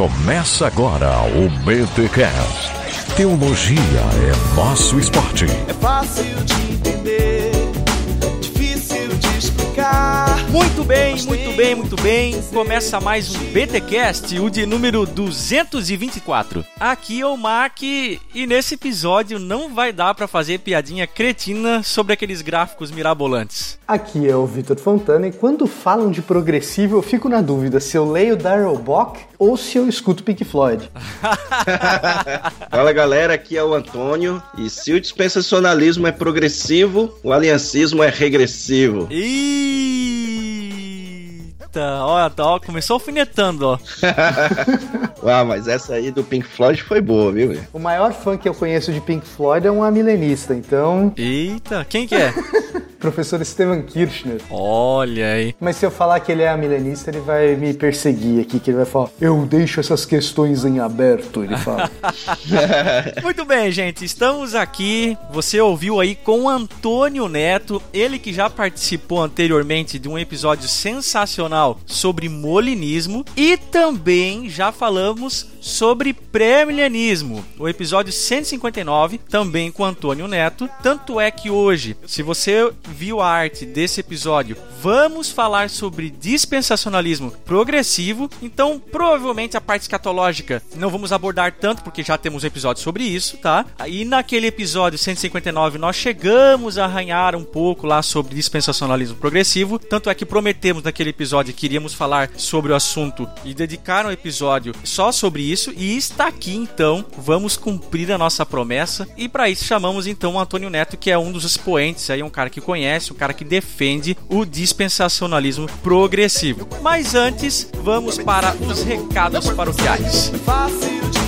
Começa agora o BTCast. Teologia é nosso esporte. É fácil de entender, Muito bem, muito bem, muito bem. Começa mais um BTcast, o de número 224. Aqui é o Mac e nesse episódio não vai dar pra fazer piadinha cretina sobre aqueles gráficos mirabolantes. Aqui é o Vitor Fontana e quando falam de progressivo eu fico na dúvida se eu leio Darrell Bock ou se eu escuto Pink Floyd. Fala galera, aqui é o Antônio e se o dispensacionalismo é progressivo, o aliancismo é regressivo. Eita, ó, ó, começou alfinetando, ó. ah, mas essa aí do Pink Floyd foi boa, viu? O maior fã que eu conheço de Pink Floyd é um amilenista, então. Eita, quem que é? Professor Steven Kirchner. Olha aí. Mas se eu falar que ele é amilenista, ele vai me perseguir aqui, que ele vai falar: Eu deixo essas questões em aberto, ele fala. Muito bem, gente, estamos aqui. Você ouviu aí com Antônio Neto, ele que já participou anteriormente de um episódio sensacional sobre molinismo e também já falamos sobre pré-milenismo, o episódio 159, também com Antônio Neto. Tanto é que hoje, se você viu a arte desse episódio, vamos falar sobre dispensacionalismo progressivo. Então, provavelmente a parte escatológica não vamos abordar tanto, porque já temos um episódio sobre isso, tá? E naquele episódio 159 nós chegamos a arranhar um pouco lá sobre dispensacionalismo progressivo. Tanto é que prometemos naquele episódio que iríamos falar sobre o assunto e dedicar um episódio só sobre isso. E está aqui então, vamos cumprir a nossa promessa. E para isso chamamos então o Antônio Neto, que é um dos expoentes aí, um cara que conhece, um cara que defende o dispensacionalismo progressivo. Mas antes, vamos para os recados paroquiais. Fácil de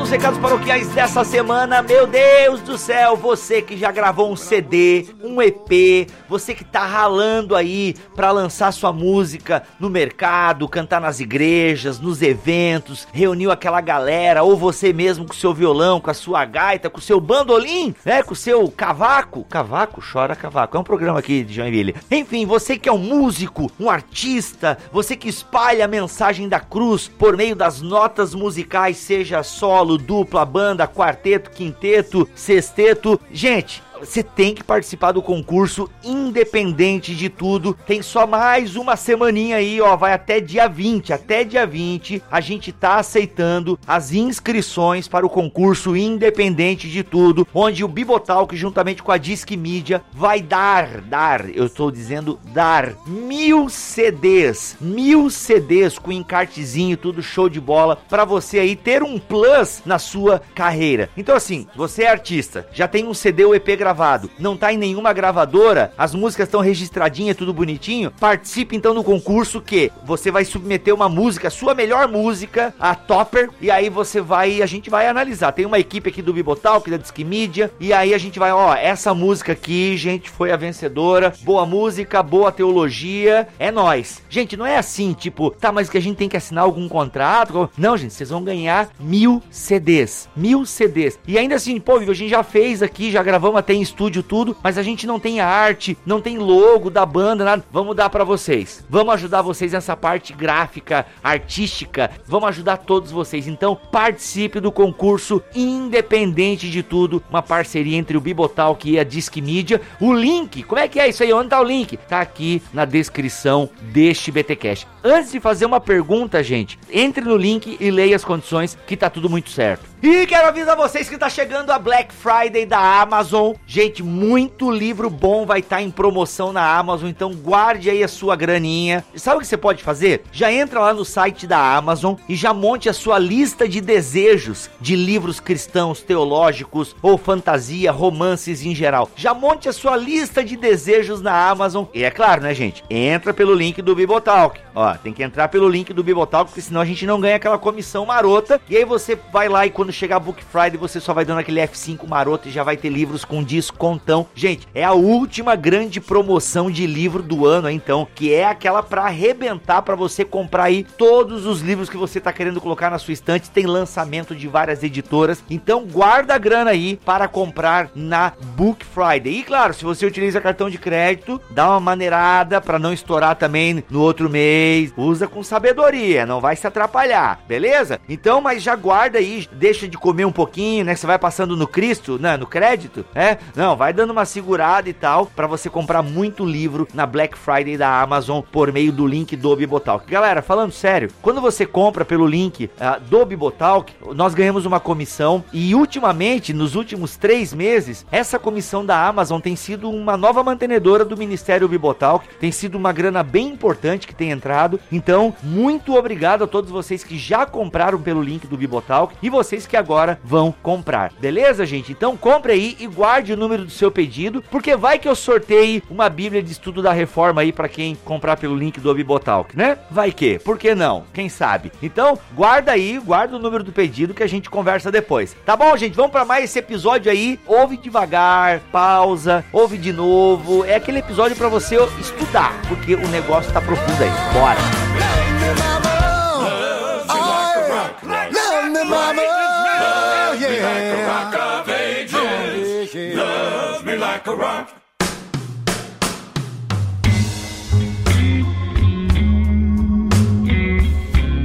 nos recados paroquiais dessa semana, meu Deus do céu, você que já gravou um CD, um EP, você que tá ralando aí pra lançar sua música no mercado, cantar nas igrejas, nos eventos, reuniu aquela galera, ou você mesmo com seu violão, com a sua gaita, com o seu bandolim, né, com o seu cavaco, cavaco, chora cavaco, é um programa aqui de Joinville. Enfim, você que é um músico, um artista, você que espalha a mensagem da cruz por meio das notas musicais, seja solo, dupla, banda, quarteto, quinteto, sexteto. Gente, você tem que participar do concurso independente de tudo. Tem só mais uma semaninha aí, ó, vai até dia 20, até dia 20, a gente tá aceitando as inscrições para o concurso independente de tudo, onde o Bibotalk juntamente com a Disque Mídia vai dar, dar, eu estou dizendo dar mil CDs, mil CDs com encartezinho, tudo show de bola para você aí ter um plus na sua carreira. Então assim, você é artista, já tem um CD ou EP gravado, não tá em nenhuma gravadora, as músicas estão registradinhas, tudo bonitinho, participe então do concurso que você vai submeter uma música, sua melhor música, a Topper, e aí você vai, a gente vai analisar. Tem uma equipe aqui do Bibotalk, da Disque Mídia, e aí a gente vai, ó, essa música aqui, gente, foi a vencedora, boa música, boa teologia, é nós. Gente, não é assim, tipo, tá, mas que a gente tem que assinar algum contrato? Não, gente, vocês vão ganhar mil CDs, mil CDs. E ainda assim, pô, a gente já fez aqui, já gravamos até em estúdio tudo, mas a gente não tem arte, não tem logo da banda, nada. Vamos dar para vocês. Vamos ajudar vocês nessa parte gráfica, artística. Vamos ajudar todos vocês. Então, participe do concurso independente de tudo, uma parceria entre o Bibotalk e a Disque Mídia. O link, como é que é isso aí? Onde tá o link? Tá aqui na descrição deste BTcast. Antes de fazer uma pergunta, gente, entre no link e leia as condições que tá tudo muito certo. E quero avisar vocês que tá chegando a Black Friday da Amazon. Gente, muito livro bom vai estar em promoção na Amazon, então guarde aí a sua graninha. Sabe o que você pode fazer? Já entra lá no site da Amazon e já monte a sua lista de desejos de livros cristãos, teológicos ou fantasia, romances em geral. Já monte a sua lista de desejos na Amazon. E é claro, né, gente? Entra pelo link do Bibotalk. Ó, tem que entrar pelo link do Bibotalk, porque senão a gente não ganha aquela comissão marota. E aí você vai lá e quando chegar Book Friday, você só vai dando aquele F5 maroto e já vai ter livros com disco descontão. Gente, é a última grande promoção de livro do ano, então, que é aquela para arrebentar para você comprar aí todos os livros que você tá querendo colocar na sua estante. Tem lançamento de várias editoras. Então, guarda a grana aí para comprar na Book Friday. E claro, se você utiliza cartão de crédito, dá uma maneirada para não estourar também no outro mês. Usa com sabedoria, não vai se atrapalhar, beleza? Então, mas já guarda aí, deixa de comer um pouquinho, né? Você vai passando no Cristo, né? No crédito, é? Não, vai dando uma segurada e tal para você comprar muito livro na Black Friday da Amazon por meio do link do Bibotalk. Galera, falando sério, quando você compra pelo link uh, do Bibotalk, nós ganhamos uma comissão e ultimamente, nos últimos três meses, essa comissão da Amazon tem sido uma nova mantenedora do Ministério Bibotalk, tem sido uma grana bem importante que tem entrado. Então, muito obrigado a todos vocês que já compraram pelo link do Bibotalk e vocês que agora vão comprar. Beleza, gente? Então compre aí e guarde o número do seu pedido, porque vai que eu sorteie uma Bíblia de estudo da reforma aí para quem comprar pelo link do Bibotalk, né? Vai que? Por que não? Quem sabe? Então, guarda aí, guarda o número do pedido que a gente conversa depois. Tá bom, gente? Vamos para mais esse episódio aí. Ouve devagar, pausa, ouve de novo. É aquele episódio para você estudar, porque o negócio tá profundo aí. Bora. Love me, mama. Yeah. Love me like a rock.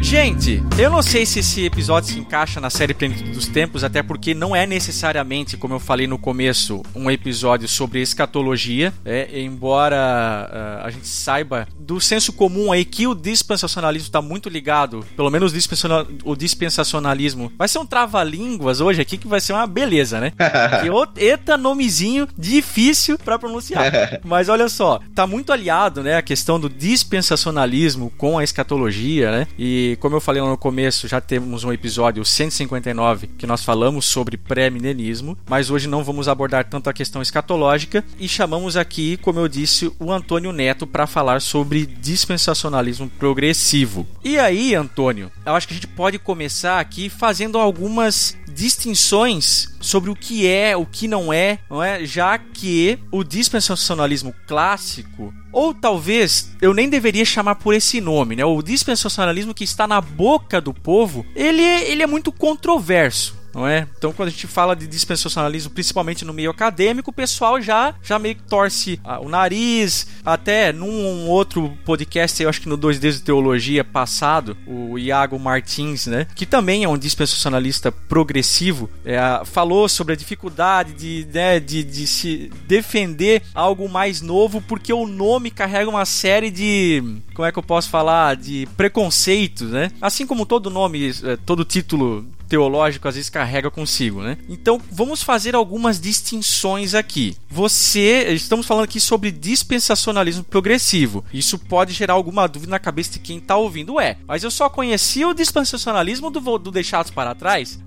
Gente, eu não sei se esse episódio se encaixa na série Plenitude dos Tempos, até porque não é necessariamente, como eu falei no começo, um episódio sobre escatologia, é, embora uh, a gente saiba do senso comum aí que o dispensacionalismo está muito ligado, pelo menos o, dispensacional, o dispensacionalismo vai ser um trava-línguas hoje aqui que vai ser uma beleza, né? que eita nomezinho difícil para pronunciar. Mas olha só, tá muito aliado, né, a questão do dispensacionalismo com a escatologia, né? E como eu falei no começo, já temos um episódio 159 que nós falamos sobre pré-milenismo, mas hoje não vamos abordar tanto a questão escatológica e chamamos aqui, como eu disse, o Antônio Neto para falar sobre dispensacionalismo progressivo. E aí, Antônio, eu acho que a gente pode começar aqui fazendo algumas distinções sobre o que é, o que não é, não é? Já que o dispensacionalismo clássico ou talvez eu nem deveria chamar por esse nome, né? O dispensacionalismo que está na boca do povo, ele, ele é muito controverso não é? Então, quando a gente fala de dispensacionalismo, principalmente no meio acadêmico, o pessoal já, já meio que torce ah, o nariz. Até num outro podcast, eu acho que no 2D de Teologia passado, o Iago Martins, né? Que também é um dispensacionalista progressivo, é, falou sobre a dificuldade de, né, de, de se defender algo mais novo, porque o nome carrega uma série de. Como é que eu posso falar? De preconceitos, né? Assim como todo nome, eh, todo título teológico às vezes carrega consigo, né? Então vamos fazer algumas distinções aqui. Você, estamos falando aqui sobre dispensacionalismo progressivo. Isso pode gerar alguma dúvida na cabeça de quem está ouvindo. É, mas eu só conhecia o dispensacionalismo do, do Deixados para Trás.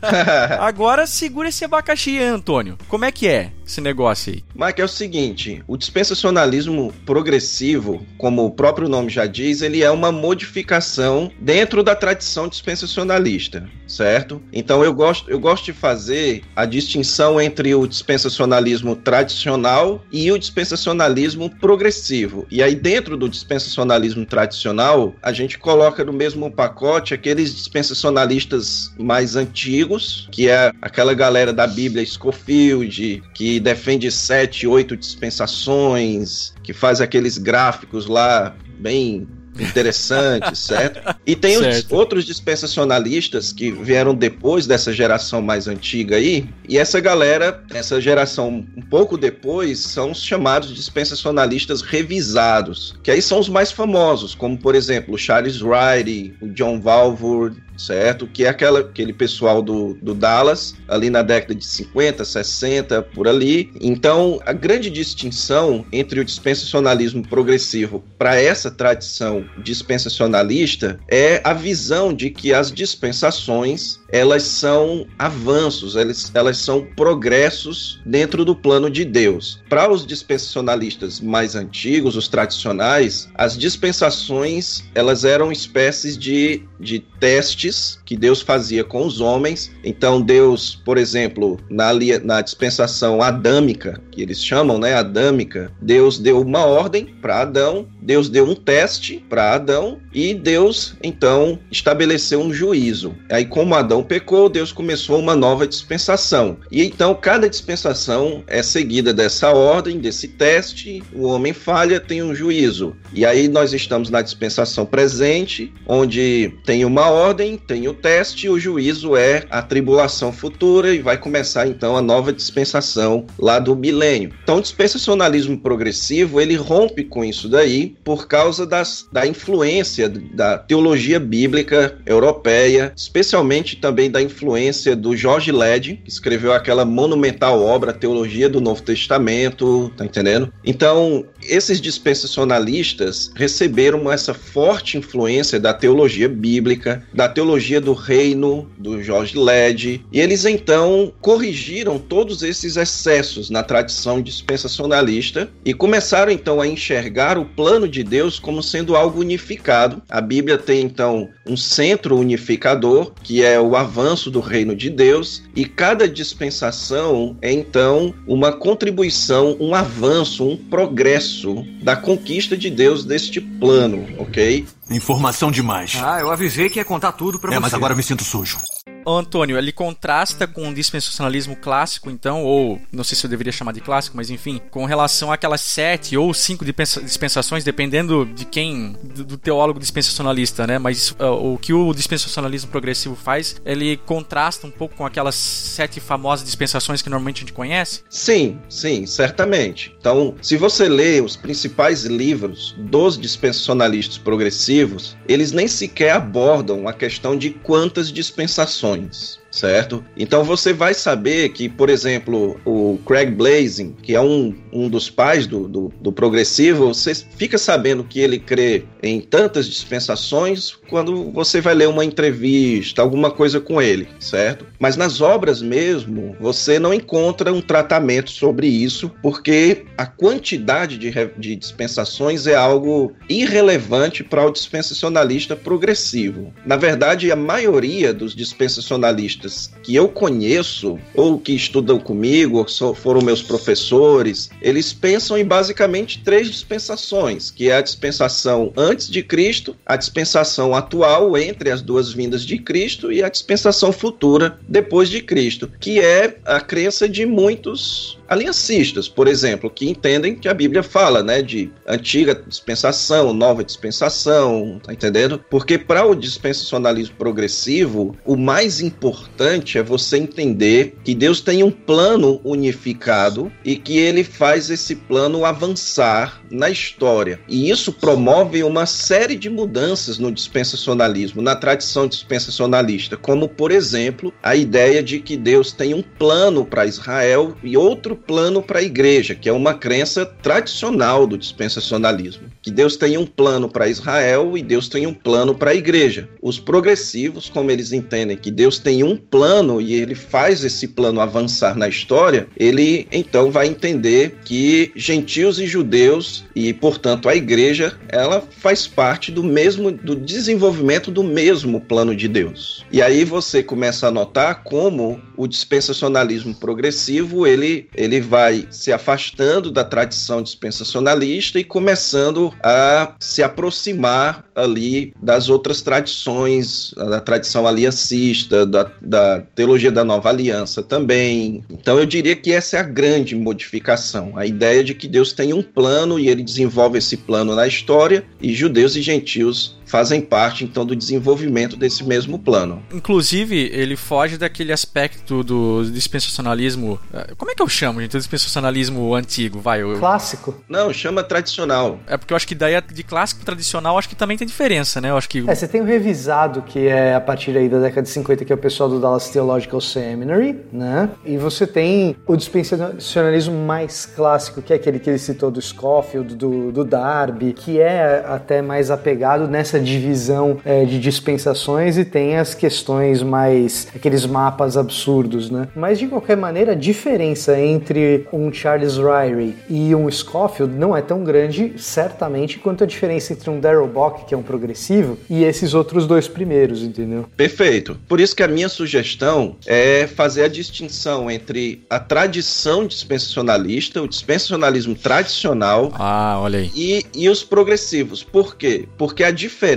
Agora segura esse abacaxi, Antônio. Como é que é? Esse negócio aí? Mike, é o seguinte: o dispensacionalismo progressivo, como o próprio nome já diz, ele é uma modificação dentro da tradição dispensacionalista, certo? Então eu gosto, eu gosto de fazer a distinção entre o dispensacionalismo tradicional e o dispensacionalismo progressivo. E aí, dentro do dispensacionalismo tradicional, a gente coloca no mesmo pacote aqueles dispensacionalistas mais antigos, que é aquela galera da Bíblia Scofield, que defende sete, oito dispensações, que faz aqueles gráficos lá bem interessantes, certo? E tem certo. Os, outros dispensacionalistas que vieram depois dessa geração mais antiga aí, e essa galera, essa geração um pouco depois, são os chamados dispensacionalistas revisados, que aí são os mais famosos, como por exemplo o Charles Wright, o John Valvoord, certo? Que é aquela, aquele pessoal do, do Dallas, ali na década de 50, 60, por ali. Então, a grande distinção entre o dispensacionalismo progressivo para essa tradição dispensacionalista é a visão de que as dispensações elas são avanços, elas, elas são progressos dentro do plano de Deus. Para os dispensacionalistas mais antigos, os tradicionais, as dispensações elas eram espécies de, de testes que Deus fazia com os homens. Então Deus, por exemplo, na, na dispensação adâmica, que eles chamam, né, adâmica, Deus deu uma ordem para Adão, Deus deu um teste para Adão e Deus então estabeleceu um juízo. Aí como Adão pecou, Deus começou uma nova dispensação. E então cada dispensação é seguida dessa ordem, desse teste, o homem falha, tem um juízo. E aí nós estamos na dispensação presente, onde tem uma ordem, tem o teste, o juízo é a tribulação futura e vai começar então a nova dispensação lá do milênio. Então o dispensacionalismo progressivo, ele rompe com isso daí por causa das, da influência da teologia bíblica europeia, especialmente também da influência do George Led, que escreveu aquela monumental obra Teologia do Novo Testamento, tá entendendo? Então, esses dispensacionalistas receberam essa forte influência da teologia bíblica, da teologia do reino do George Led, e eles então corrigiram todos esses excessos na tradição dispensacionalista e começaram então a enxergar o plano de Deus como sendo algo unificado. A Bíblia tem então um centro unificador, que é o avanço do reino de Deus, e cada dispensação é então uma contribuição, um avanço, um progresso da conquista de Deus deste plano, ok? Informação demais. Ah, eu avisei que ia contar tudo pra é, você. mas agora eu me sinto sujo. Antônio, ele contrasta com o dispensacionalismo clássico, então, ou não sei se eu deveria chamar de clássico, mas enfim, com relação àquelas sete ou cinco dispensações, dependendo de quem, do teólogo dispensacionalista, né? Mas uh, o que o dispensacionalismo progressivo faz, ele contrasta um pouco com aquelas sete famosas dispensações que normalmente a gente conhece? Sim, sim, certamente. Então, se você lê os principais livros dos dispensacionalistas progressivos, eles nem sequer abordam a questão de quantas dispensações sonhos certo? Então você vai saber que, por exemplo, o Craig Blazing, que é um, um dos pais do, do, do, progressivo, você fica sabendo que ele crê em tantas dispensações quando você vai ler uma entrevista, alguma coisa com ele, certo? Mas nas obras mesmo, você não encontra um tratamento sobre isso, porque a quantidade de, de dispensações é algo irrelevante para o dispensacionalista progressivo. Na verdade, a maioria dos dispensacionalistas que eu conheço, ou que estudam comigo, ou foram meus professores, eles pensam em basicamente três dispensações, que é a dispensação antes de Cristo, a dispensação atual entre as duas vindas de Cristo e a dispensação futura depois de Cristo, que é a crença de muitos aliancistas, por exemplo, que entendem que a Bíblia fala, né, de antiga dispensação, nova dispensação, tá entendendo? Porque para o dispensacionalismo progressivo, o mais importante é você entender que Deus tem um plano unificado e que ele faz esse plano avançar na história. E isso promove uma série de mudanças no dispensacionalismo, na tradição dispensacionalista, como por exemplo, a ideia de que Deus tem um plano para Israel e outro plano para a igreja, que é uma crença tradicional do dispensacionalismo. Que Deus tem um plano para Israel e Deus tem um plano para a igreja. Os progressivos, como eles entendem que Deus tem um plano e ele faz esse plano avançar na história, ele então vai entender que gentios e judeus e, portanto, a igreja, ela faz parte do mesmo do desenvolvimento do mesmo plano de Deus. E aí você começa a notar como o dispensacionalismo progressivo, ele, ele vai se afastando da tradição dispensacionalista e começando a se aproximar ali das outras tradições, da tradição aliancista, da, da teologia da nova aliança também. Então eu diria que essa é a grande modificação, a ideia de que Deus tem um plano e ele desenvolve esse plano na história e judeus e gentios fazem parte então do desenvolvimento desse mesmo plano. Inclusive, ele foge daquele aspecto do dispensacionalismo. Eh, como é que eu chamo, gente? Do dispensacionalismo antigo, vai. Eu... Clássico? Não, chama tradicional. É porque eu acho que daí de clássico tradicional acho que também tem diferença, né? Eu acho que. É, você tem o revisado, que é a partir aí da década de 50, que é o pessoal do Dallas Theological Seminary, né? E você tem o dispensacionalismo mais clássico, que é aquele que ele citou do Scofield, do, do Darby, que é até mais apegado nessa essa divisão é, de dispensações e tem as questões mais. aqueles mapas absurdos, né? Mas de qualquer maneira, a diferença entre um Charles Ryrie e um Scofield não é tão grande, certamente, quanto a diferença entre um Darrell Bock, que é um progressivo, e esses outros dois primeiros, entendeu? Perfeito. Por isso que a minha sugestão é fazer a distinção entre a tradição dispensacionalista, o dispensacionalismo tradicional Ah, olha aí. e, e os progressivos. Por quê? Porque a diferença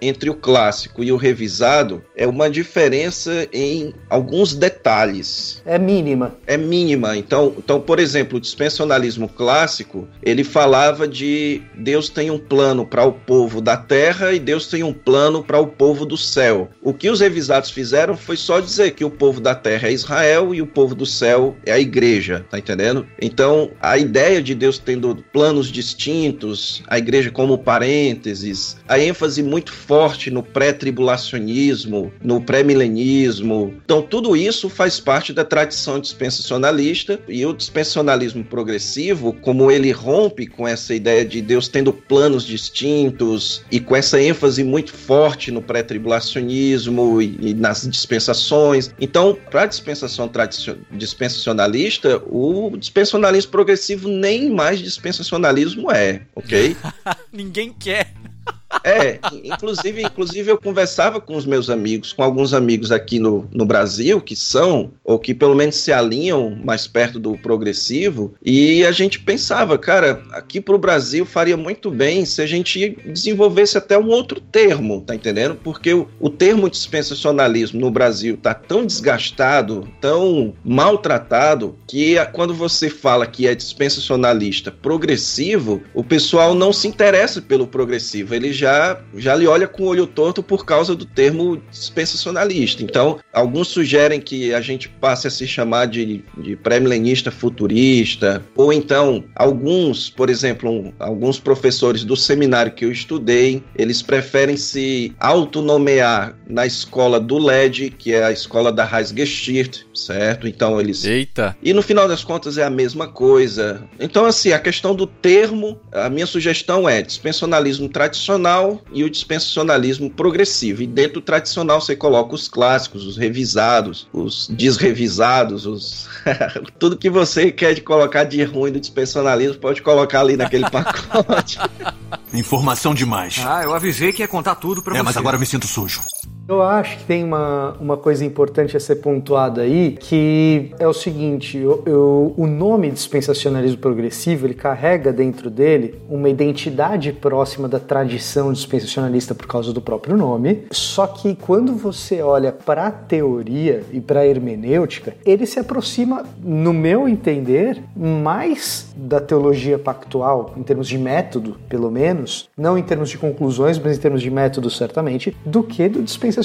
entre o clássico e o revisado é uma diferença em alguns detalhes. É mínima. É mínima. Então, então, por exemplo, o dispensacionalismo clássico, ele falava de Deus tem um plano para o povo da terra e Deus tem um plano para o povo do céu. O que os revisados fizeram foi só dizer que o povo da terra é Israel e o povo do céu é a igreja, tá entendendo? Então, a ideia de Deus tendo planos distintos, a igreja como parênteses, a ênfase muito forte no pré-tribulacionismo, no pré-milenismo. Então, tudo isso faz parte da tradição dispensacionalista e o dispensacionalismo progressivo, como ele rompe com essa ideia de Deus tendo planos distintos e com essa ênfase muito forte no pré-tribulacionismo e, e nas dispensações. Então, para a dispensação dispensacionalista, o dispensacionalismo progressivo nem mais dispensacionalismo é, ok? Ninguém quer. É, inclusive, inclusive eu conversava com os meus amigos, com alguns amigos aqui no, no Brasil que são, ou que pelo menos se alinham mais perto do progressivo, e a gente pensava, cara, aqui pro Brasil faria muito bem se a gente desenvolvesse até um outro termo, tá entendendo? Porque o, o termo dispensacionalismo no Brasil tá tão desgastado, tão maltratado, que a- quando você fala que é dispensacionalista progressivo, o pessoal não se interessa pelo progressivo, ele já, já lhe olha com o olho torto por causa do termo dispensacionalista. Então, alguns sugerem que a gente passe a se chamar de, de pré-milenista futurista, ou então, alguns, por exemplo, alguns professores do seminário que eu estudei, eles preferem se autonomear na escola do LED, que é a escola da Heisgestirt, certo? Então, eles Eita. e no final das contas é a mesma coisa. Então, assim, a questão do termo, a minha sugestão é dispensacionalismo tradicional e o dispensacionalismo progressivo. E dentro do tradicional você coloca os clássicos, os revisados, os desrevisados, os. Tudo que você quer de colocar de ruim do dispensacionalismo pode colocar ali naquele pacote. Informação demais. Ah, eu avisei que ia contar tudo pra é, você. mas agora eu me sinto sujo. Eu acho que tem uma, uma coisa importante a ser pontuada aí, que é o seguinte, eu, eu- o nome dispensacionalismo progressivo, ele carrega dentro dele uma identidade próxima da tradição dispensacionalista por causa do próprio nome, só que quando você olha para a teoria e para a hermenêutica, ele se aproxima, no meu entender, mais da teologia pactual, em termos de método, pelo menos, não em termos de conclusões, mas em termos de método, certamente, do que do dispensacionalismo.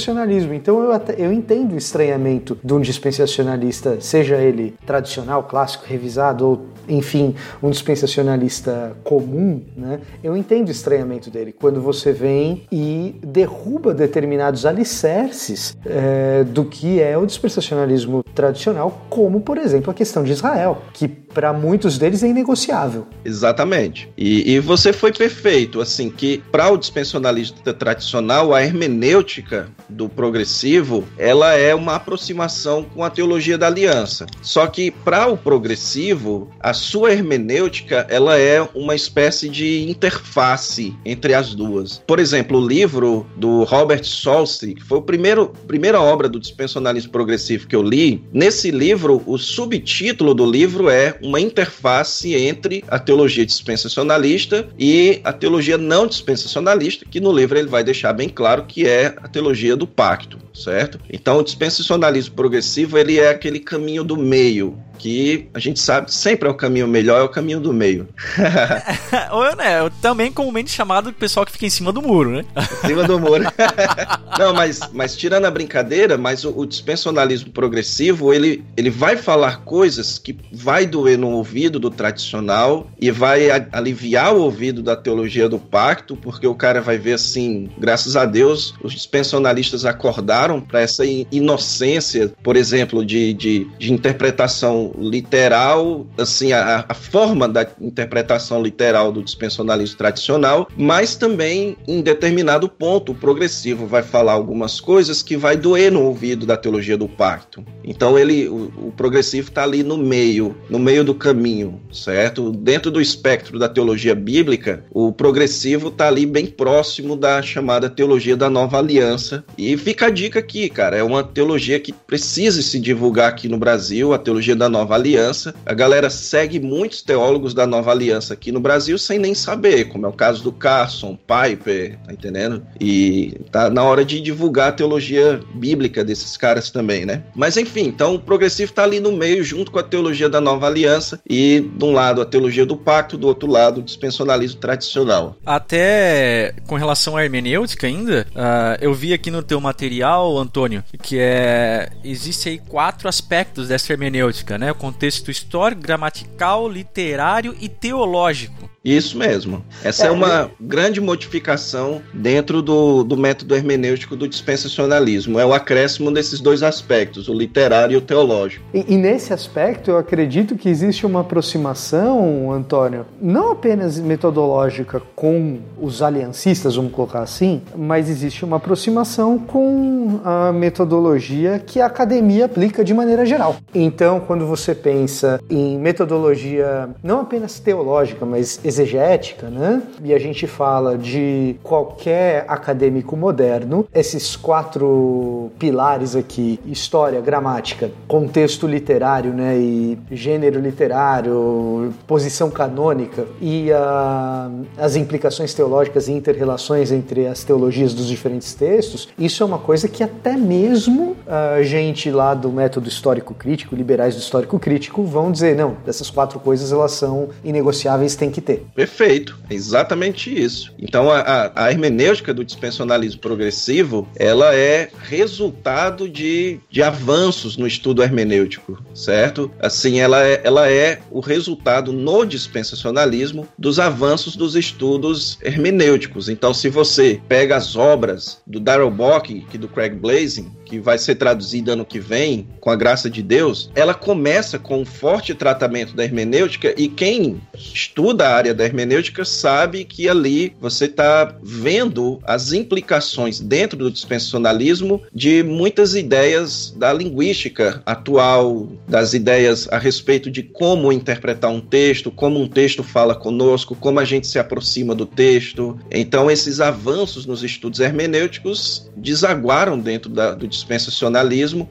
Então eu, até, eu entendo o estranhamento de um dispensacionalista, seja ele tradicional, clássico, revisado, ou enfim, um dispensacionalista comum, né? Eu entendo o estranhamento dele quando você vem e derruba determinados alicerces é, do que é o dispensacionalismo tradicional, como, por exemplo, a questão de Israel, que para muitos deles é inegociável. Exatamente. E, e você foi perfeito, assim, que para o dispensacionalista tradicional, a hermenêutica do progressivo, ela é uma aproximação com a teologia da aliança. Só que para o progressivo, a sua hermenêutica, ela é uma espécie de interface entre as duas. Por exemplo, o livro do Robert Solsty, que foi o primeiro primeira obra do dispensacionalismo progressivo que eu li, nesse livro, o subtítulo do livro é uma interface entre a teologia dispensacionalista e a teologia não dispensacionalista, que no livro ele vai deixar bem claro que é a teologia do pacto, certo? Então, o dispensacionalismo progressivo, ele é aquele caminho do meio, que a gente sabe sempre é o caminho melhor, é o caminho do meio. Ou, né, também comumente chamado de pessoal que fica em cima do muro, né? Em cima do muro. Não, mas, mas tirando a brincadeira, mas o, o dispensacionalismo progressivo, ele, ele vai falar coisas que vai doer no ouvido do tradicional e vai a- aliviar o ouvido da teologia do pacto, porque o cara vai ver assim, graças a Deus, os dispensacionalistas acordaram para essa in- inocência, por exemplo, de, de, de interpretação literal, assim, a, a forma da interpretação literal do dispensacionalismo tradicional, mas também em determinado ponto o progressivo vai falar algumas coisas que vai doer no ouvido da teologia do pacto. Então ele, o, o progressivo está ali no meio, no meio do caminho, certo? Dentro do espectro da teologia bíblica, o progressivo está ali bem próximo da chamada teologia da nova aliança. E fica a dica aqui, cara, é uma teologia que precisa se divulgar aqui no Brasil, a teologia da nova aliança. A galera segue muitos teólogos da nova aliança aqui no Brasil sem nem saber, como é o caso do Carson, Piper, tá entendendo? E tá na hora de divulgar a teologia bíblica desses caras também, né? Mas enfim, então o progressivo tá ali no meio, junto com a teologia da nova aliança, e de um lado a teologia do pacto, do outro lado o dispensacionalismo tradicional. Até com relação à hermenêutica ainda, uh, eu vi aqui no teu material, Antônio, que é existe aí quatro aspectos dessa hermenêutica, né? O contexto histórico, gramatical, literário e teológico. Isso mesmo. Essa é, é uma grande modificação dentro do, do método hermenêutico do dispensacionalismo. É o acréscimo desses dois aspectos, o literário e o teológico. E, e nesse aspecto, eu acredito que existe uma aproximação, Antônio, não apenas metodológica com os aliancistas, vamos colocar assim, mas existe uma aproximação com a metodologia que a academia aplica de maneira geral. Então, quando você pensa em metodologia não apenas teológica, mas exegética, né? E a gente fala de qualquer acadêmico moderno, esses quatro pilares aqui, história, gramática, contexto literário, né? E gênero literário, posição canônica e a, as implicações teológicas e interrelações entre as teologias dos diferentes textos, isso é uma coisa que até mesmo a gente lá do método histórico crítico, liberais do histórico crítico, vão dizer, não, essas quatro coisas elas são inegociáveis, tem que ter. Perfeito, é exatamente isso. Então a, a, hermenêutica do dispensacionalismo progressivo, ela é resultado de, de avanços no estudo hermenêutico, certo? Assim, ela é, ela é o resultado no dispensacionalismo dos avanços dos estudos hermenêuticos. Então, se você pega as obras do Darrell Bock e do Craig Blazing, que vai ser traduzida ano que vem, com a graça de Deus, ela começa com um forte tratamento da hermenêutica e quem estuda a área da hermenêutica sabe que ali você está vendo as implicações dentro do dispensacionalismo de muitas ideias da linguística atual, das ideias a respeito de como interpretar um texto, como um texto fala conosco, como a gente se aproxima do texto. Então, esses avanços nos estudos hermenêuticos desaguaram dentro da, do dispensacionalismo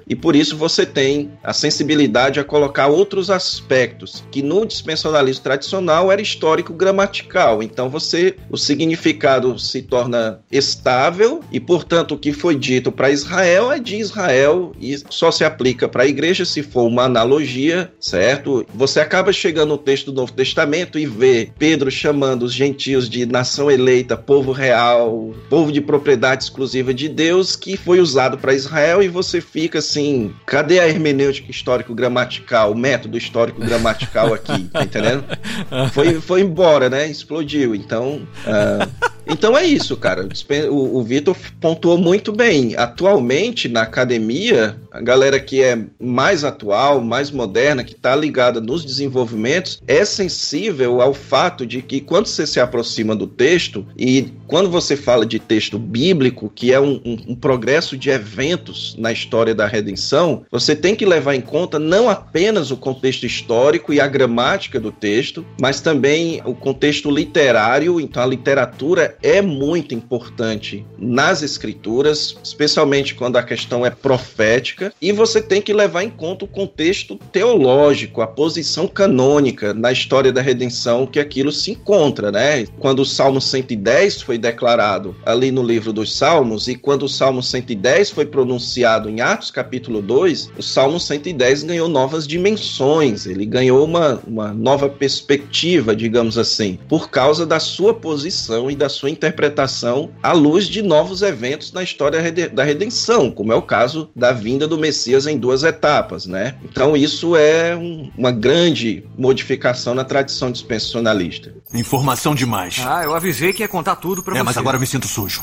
e por isso você tem a sensibilidade a colocar outros aspectos que no dispensacionalismo tradicional era histórico gramatical. Então você o significado se torna estável e portanto o que foi dito para Israel é de Israel e só se aplica para a igreja se for uma analogia, certo? Você acaba chegando no texto do Novo Testamento e vê Pedro chamando os gentios de nação eleita, povo real, povo de propriedade exclusiva de Deus que foi usado para Israel Israel e você fica assim, cadê a hermenêutica histórico-gramatical, o método histórico-gramatical aqui, tá entendendo? Foi, foi embora, né? Explodiu. Então, uh, então é isso, cara. O, o Vitor pontuou muito bem. Atualmente, na academia, a galera que é mais atual, mais moderna, que está ligada nos desenvolvimentos, é sensível ao fato de que quando você se aproxima do texto, e quando você fala de texto bíblico, que é um, um, um progresso de eventos na história da redenção, você tem que levar em conta não apenas o contexto histórico e a gramática do texto, mas também o contexto literário. Então, a literatura é muito importante nas escrituras, especialmente quando a questão é profética, e você tem que levar em conta o contexto teológico, a posição canônica na história da redenção que aquilo se encontra, né? Quando o Salmo 110 foi declarado ali no livro dos Salmos e quando o Salmo 110 foi pronunciado em Atos capítulo 2, o Salmo 110 ganhou novas dimensões, ele ganhou uma, uma nova perspectiva, digamos assim, por causa da sua posição e da sua sua interpretação à luz de novos eventos na história da redenção, como é o caso da vinda do Messias em duas etapas, né? Então isso é um, uma grande modificação na tradição dispensacionalista. Informação demais. Ah, eu avisei que ia contar tudo pra é, você. mas agora eu me sinto sujo.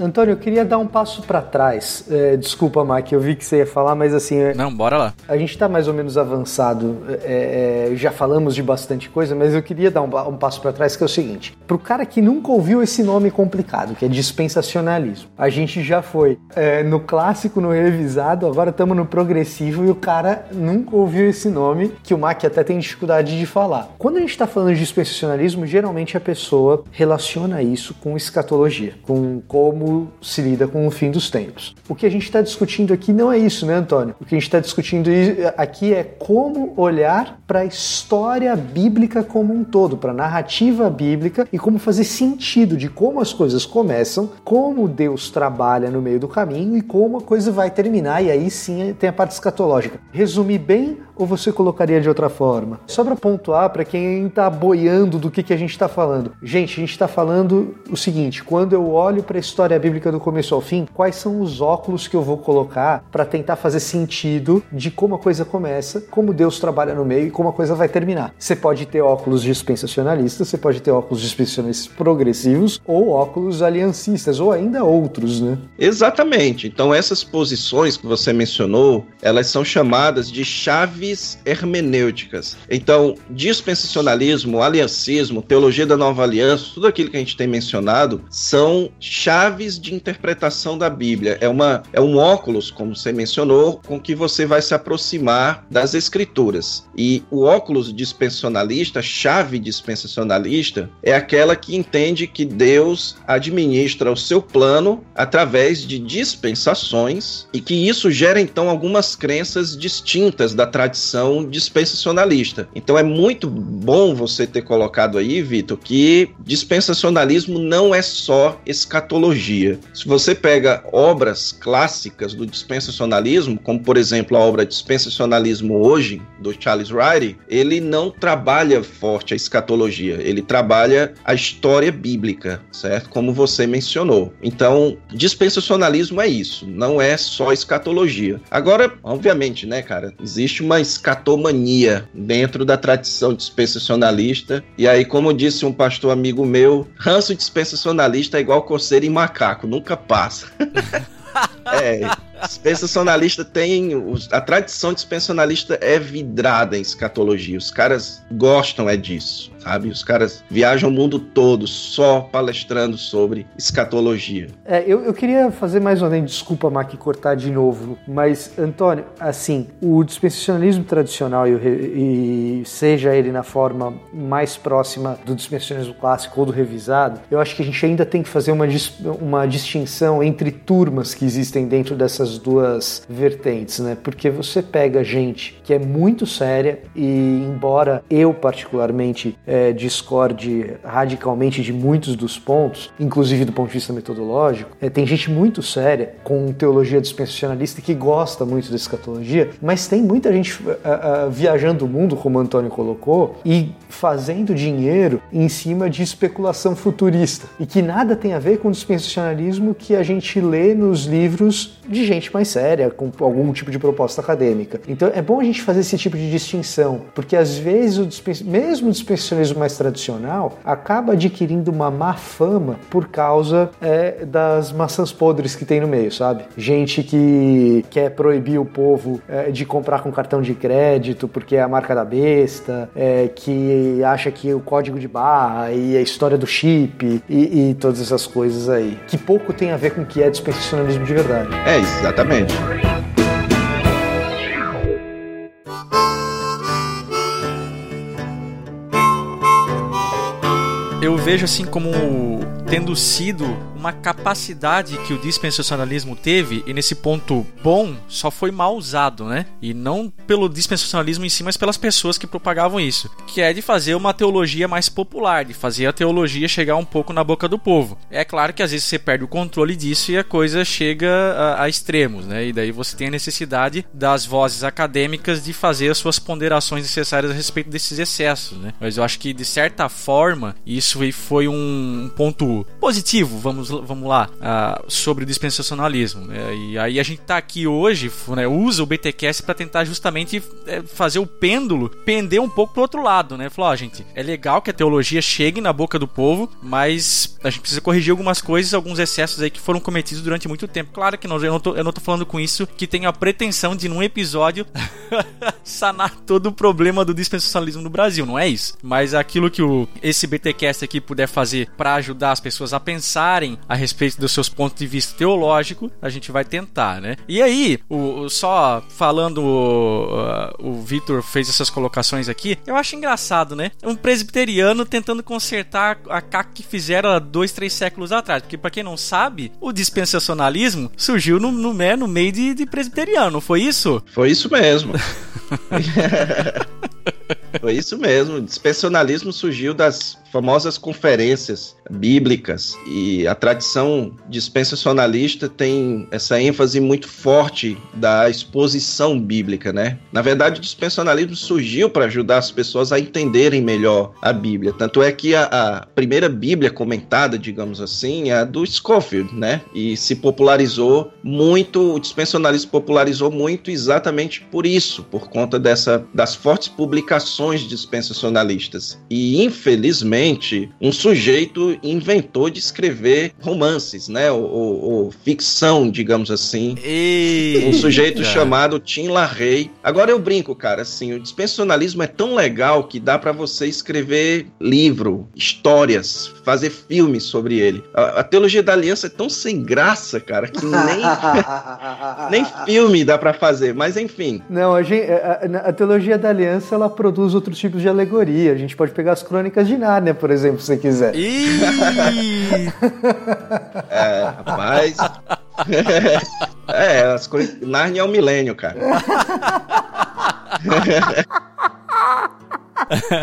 Antônio, eu queria dar um passo para trás. É, desculpa, Mike, eu vi que você ia falar, mas assim. é- Não, bora lá. A gente está mais ou menos avançado, é, é, já falamos de bastante coisa, mas eu queria dar um, um passo para trás, que é o seguinte: para o cara que nunca ouviu esse nome complicado, que é dispensacionalismo, a gente já foi é, no clássico, no revisado, agora estamos no progressivo e o cara nunca ouviu esse nome, que o Mac até tem dificuldade de falar. Quando a gente está falando de dispensacionalismo, geralmente a pessoa relaciona isso com escatologia, com como se lida com o fim dos tempos. O que a gente está discutindo aqui não é isso, né, Antônio? O que a gente está discutindo aqui é como olhar para a história bíblica como um todo, para a narrativa bíblica e como fazer sentido de como as coisas começam, como Deus trabalha no meio do caminho e como a coisa vai terminar. E aí sim tem a parte escatológica. Resumir bem ou você colocaria de outra forma? Só para pontuar para quem está boiando do que, que a gente está falando. Gente, a gente está falando o seguinte: quando eu olho para a história bíblica do começo ao fim, quais são os óculos que eu vou colocar para tentar fazer sentido de como a coisa começa, como Deus trabalha no meio e como a coisa vai terminar? Você pode ter óculos dispensacionalistas, você pode ter óculos dispensacionalistas progressivos ou óculos aliancistas, ou ainda outros, né? Exatamente. Então essas posições que você mencionou, elas são chamadas de chaves hermenêuticas. Então, dispensacionalismo, aliancismo, teologia da nova aliança, tudo aquilo que a gente tem mencionado são chaves de interpretação da Bíblia. É uma é um óculos, como você mencionou, com que você vai se aproximar das escrituras. E o óculos dispensacionalista, chave dispensacionalista, é aquela que entende que Deus administra o seu plano através de dispensações e que isso gera então algumas crenças distintas da tradição dispensacionalista. Então é muito bom você ter colocado aí, Vitor, que dispensacionalismo não é só escatologia. Se você pega obras clássicas do dispensacionalismo, como por exemplo a obra Dispensacionalismo Hoje, do Charles Ryrie, ele não trabalha forte a escatologia, ele trabalha a história bíblica, certo? Como você mencionou. Então, dispensacionalismo é isso, não é só escatologia. Agora, obviamente, né, cara, existe uma escatomania dentro da tradição dispensacionalista, e aí, como disse um pastor amigo meu, ranço dispensacionalista é igual coceira em macaco, nunca passa. é, dispensacionalista tem. os- A tradição dispensacionalista é vidrada em escatologia. Os caras gostam é disso, sabe? Os caras viajam o mundo todo só palestrando sobre escatologia. É, eu, eu queria fazer mais uma vez, desculpa, Mac, cortar de novo, mas, Antônio, assim, o dispensacionalismo tradicional, e, e seja ele na forma mais próxima do dispensacionalismo clássico ou do revisado, eu acho que a gente ainda tem que fazer uma, uma distinção entre turmas que existem dentro dessas duas vertentes, né? Porque você pega gente que é muito séria e, embora eu particularmente é, discorde radicalmente de muitos dos pontos, inclusive do ponto de vista metodológico, é, tem gente muito séria com teologia dispensacionalista que gosta muito da escatologia, mas tem muita gente ah, ah, viajando o mundo, como o Antônio colocou, e fazendo dinheiro em cima de especulação futurista e que nada tem a ver com o dispensacionalismo que a gente lê nos livros de gente mais séria, com algum tipo de proposta acadêmica. Então é bom a gente fazer esse tipo de distinção, porque às vezes o mesmo o dispensacionalismo mais tradicional acaba adquirindo uma má fama por causa é, das maçãs podres que tem no meio, sabe? Gente que quer proibir o povo é, de comprar com cartão de crédito porque é a marca da besta, é, que acha que o código de barra e a história do chip e, e todas essas coisas aí, que pouco tem a ver com o que é dispensacionalismo de verdade. É, exatamente. Eu vejo assim como tendo sido uma capacidade que o dispensacionalismo teve, e nesse ponto bom, só foi mal usado, né? E não pelo dispensacionalismo em si, mas pelas pessoas que propagavam isso. Que é de fazer uma teologia mais popular, de fazer a teologia chegar um pouco na boca do povo. É claro que às vezes você perde o controle disso e a coisa chega a, a extremos, né? E daí você tem a necessidade das vozes acadêmicas de fazer as suas ponderações necessárias a respeito desses excessos, né? Mas eu acho que de certa forma isso foi um ponto positivo, vamos, vamos lá, uh, sobre o dispensacionalismo. Né? E aí a gente tá aqui hoje, né, usa o BTcast para tentar justamente é, fazer o pêndulo pender um pouco pro outro lado, né? Falar, ó, gente, é legal que a teologia chegue na boca do povo, mas a gente precisa corrigir algumas coisas, alguns excessos aí que foram cometidos durante muito tempo. Claro que não, eu, não tô, eu não tô falando com isso que tenho a pretensão de, num episódio, sanar todo o problema do dispensacionalismo no Brasil, não é isso. Mas aquilo que o, esse BTcast aqui puder fazer para ajudar as pessoas a pensarem a respeito dos seus pontos de vista teológico, a gente vai tentar, né? E aí, o, o só falando, uh, o Vitor fez essas colocações aqui, eu acho engraçado, né? Um presbiteriano tentando consertar a caca que fizeram há dois, três séculos atrás. Porque, para quem não sabe, o dispensacionalismo surgiu no, no, né, no meio de, de presbiteriano, foi isso? Foi isso mesmo. Foi isso mesmo. O dispensacionalismo surgiu das famosas conferências bíblicas e a tradição dispensacionalista tem essa ênfase muito forte da exposição bíblica, né? Na verdade, o dispensacionalismo surgiu para ajudar as pessoas a entenderem melhor a Bíblia. Tanto é que a, a, primeira Bíblia comentada, digamos assim, é a do Scofield, né? E se popularizou muito, o dispensacionalismo popularizou muito exatamente por isso, por conta dessa das fortes publicações dispensacionalistas. E infelizmente um sujeito inventou de escrever romances, né? Ou, ou, ou ficção, digamos assim. Eita. Um sujeito chamado Tim LaRey. Agora eu brinco, cara, assim, o dispensacionalismo é tão legal que dá para você escrever livro, histórias, fazer filmes sobre ele. A, a, teologia da aliança é tão sem graça, cara, que nem, nem filme dá para fazer, mas enfim. Não, a, gente, a, a, teologia da aliança ela produz outros tipos de alegoria. A gente pode pegar as crônicas de Nárnia, por exemplo, se você quiser. é, rapaz. é, as coisas. Narnia é um milênio, cara.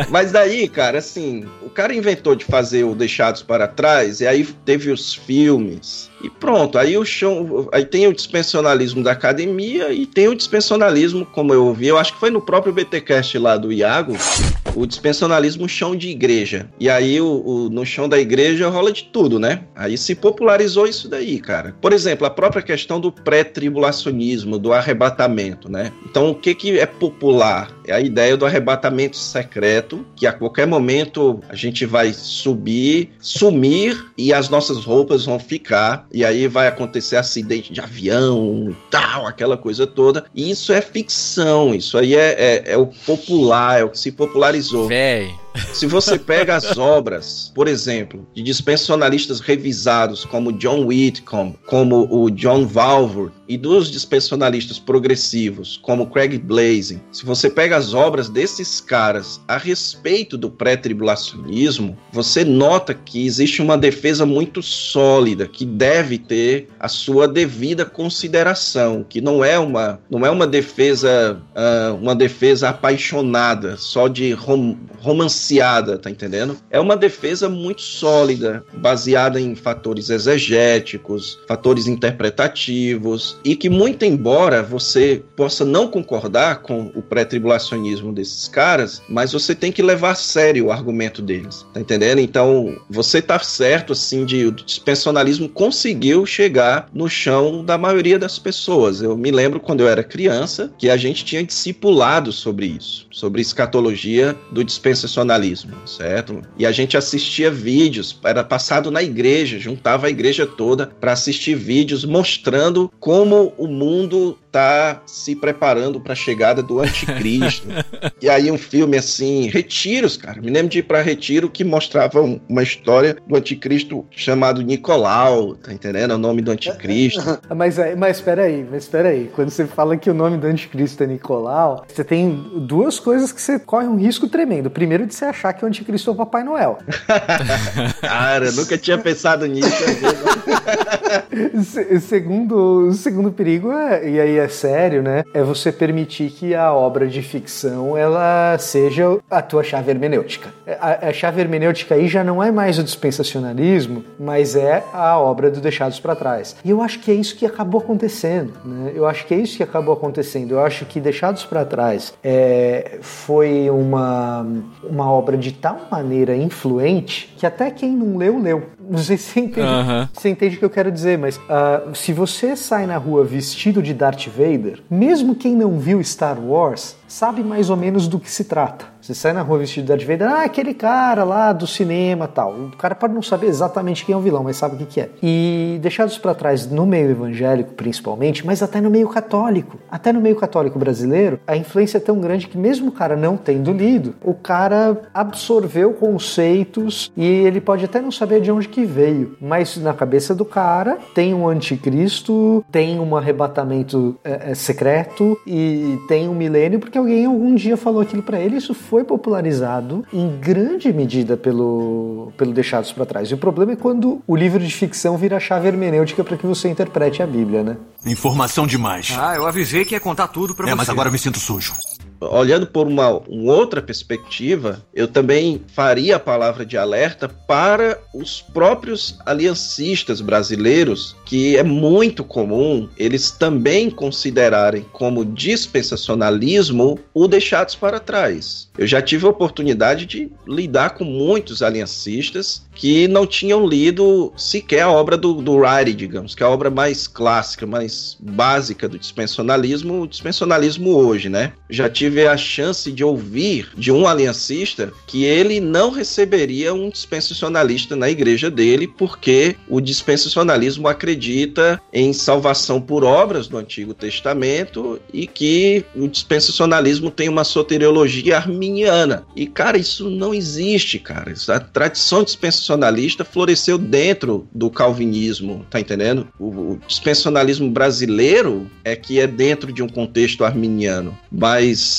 Mas daí, cara, assim, o cara inventou de fazer o Deixados para Trás, e aí teve os filmes, e pronto, aí o chão. Aí tem o dispensionalismo da academia e tem o dispensionalismo, como eu ouvi, eu acho que foi no próprio BTcast lá do Iago, o dispensionalismo chão de igreja. E aí o, o, no chão da igreja rola de tudo, né? Aí se popularizou isso daí, cara. Por exemplo, a própria questão do pré-tribulacionismo, do arrebatamento, né? Então o que, que é popular? É a ideia do arrebatamento secreto, que a qualquer momento a gente vai subir, sumir e as nossas roupas vão ficar e aí vai acontecer acidente de avião, tal, aquela coisa toda. E isso é ficção, isso aí é, é, é o popular, é o que se popularizou. Véi. Se você pega as obras, por exemplo, de dispensacionalistas revisados como John Whitcomb, como o John Valvour, e dos dispensacionalistas progressivos como Craig Blazing, se você pega as obras desses caras a respeito do pré-tribulacionismo, você nota que existe uma defesa muito sólida que deve ter a sua devida consideração, que não é uma não é uma defesa uh, uma defesa apaixonada só de rom romanceada, tá entendendo? É uma defesa muito sólida, baseada em fatores exegéticos, fatores interpretativos, e que, muito embora você possa não concordar com o pré-tribulacionismo desses caras, mas você tem que levar a sério o argumento deles, tá entendendo? Então, você tá certo, assim, de o dispensacionalismo conseguiu chegar no chão da maioria das pessoas. Eu me lembro quando eu era criança que a gente tinha discipulado sobre isso, sobre escatologia do dispensacionalismo, certo? E a gente assistia vídeos, era passado na igreja, juntava a igreja toda para assistir vídeos mostrando como o mundo tá se preparando para a chegada do anticristo. e aí um filme assim, Retiros, cara. Me lembro de ir para Retiro que mostrava uma história do anticristo chamado Nicolau, tá entendendo? O nome do anticristo. mas, mas espera aí, mas espera aí. Quando você fala que o nome do anticristo é Nicolau, você tem duas coisas que você corre um risco tremendo. Primeiro de você achar que o anticristo é o Papai Noel. cara, nunca tinha pensado nisso. segundo, segundo perigo é, e aí é sério, né? É você permitir que a obra de ficção ela seja a tua chave hermenêutica. A, a chave hermenêutica aí já não é mais o dispensacionalismo, mas é a obra do Deixados para Trás. E eu acho que é isso que acabou acontecendo, né? Eu acho que é isso que acabou acontecendo. Eu acho que Deixados para Trás é, foi uma, uma obra de tal maneira influente que até quem não leu, leu. Não sei se você entende, você entende o que eu quero dizer, mas ah, se você sai na rua vestido de Darth Vader, mesmo quem não viu Star Wars sabe mais ou menos do que se trata. Você sai na rua vestido de Darth Vader, ah, aquele cara lá do cinema tal. O cara pode não saber exatamente quem é o vilão, mas sabe o que, que é. E deixados para trás no meio evangélico, principalmente, mas até no meio católico. Até no meio católico brasileiro, a influência é tão grande que mesmo o cara não tendo lido, o cara absorveu conceitos e ele pode até não saber de onde que veio, mas na cabeça do cara tem um anticristo, tem um arrebatamento é, é, secreto e tem um milênio porque alguém algum dia falou aquilo para ele. Isso foi popularizado em grande medida pelo, pelo Deixados para Trás. E o problema é quando o livro de ficção vira a chave hermenêutica para que você interprete a Bíblia, né? Informação demais. Ah, eu avisei que ia contar tudo pra é, você. mas agora eu me sinto sujo. Olhando por uma, uma outra perspectiva, eu também faria a palavra de alerta para os próprios aliancistas brasileiros, que é muito comum eles também considerarem como dispensacionalismo o deixados para trás. Eu já tive a oportunidade de lidar com muitos aliancistas que não tinham lido sequer a obra do, do Ryrie, digamos, que é a obra mais clássica, mais básica do dispensacionalismo, o dispensacionalismo hoje, né? Já tive a chance de ouvir de um aliancista que ele não receberia um dispensacionalista na igreja dele, porque o dispensacionalismo acredita em salvação por obras do Antigo Testamento e que o dispensacionalismo tem uma soteriologia arminiana. E, cara, isso não existe, cara. A tradição dispensacionalista floresceu dentro do calvinismo, tá entendendo? O, o dispensacionalismo brasileiro é que é dentro de um contexto arminiano, mas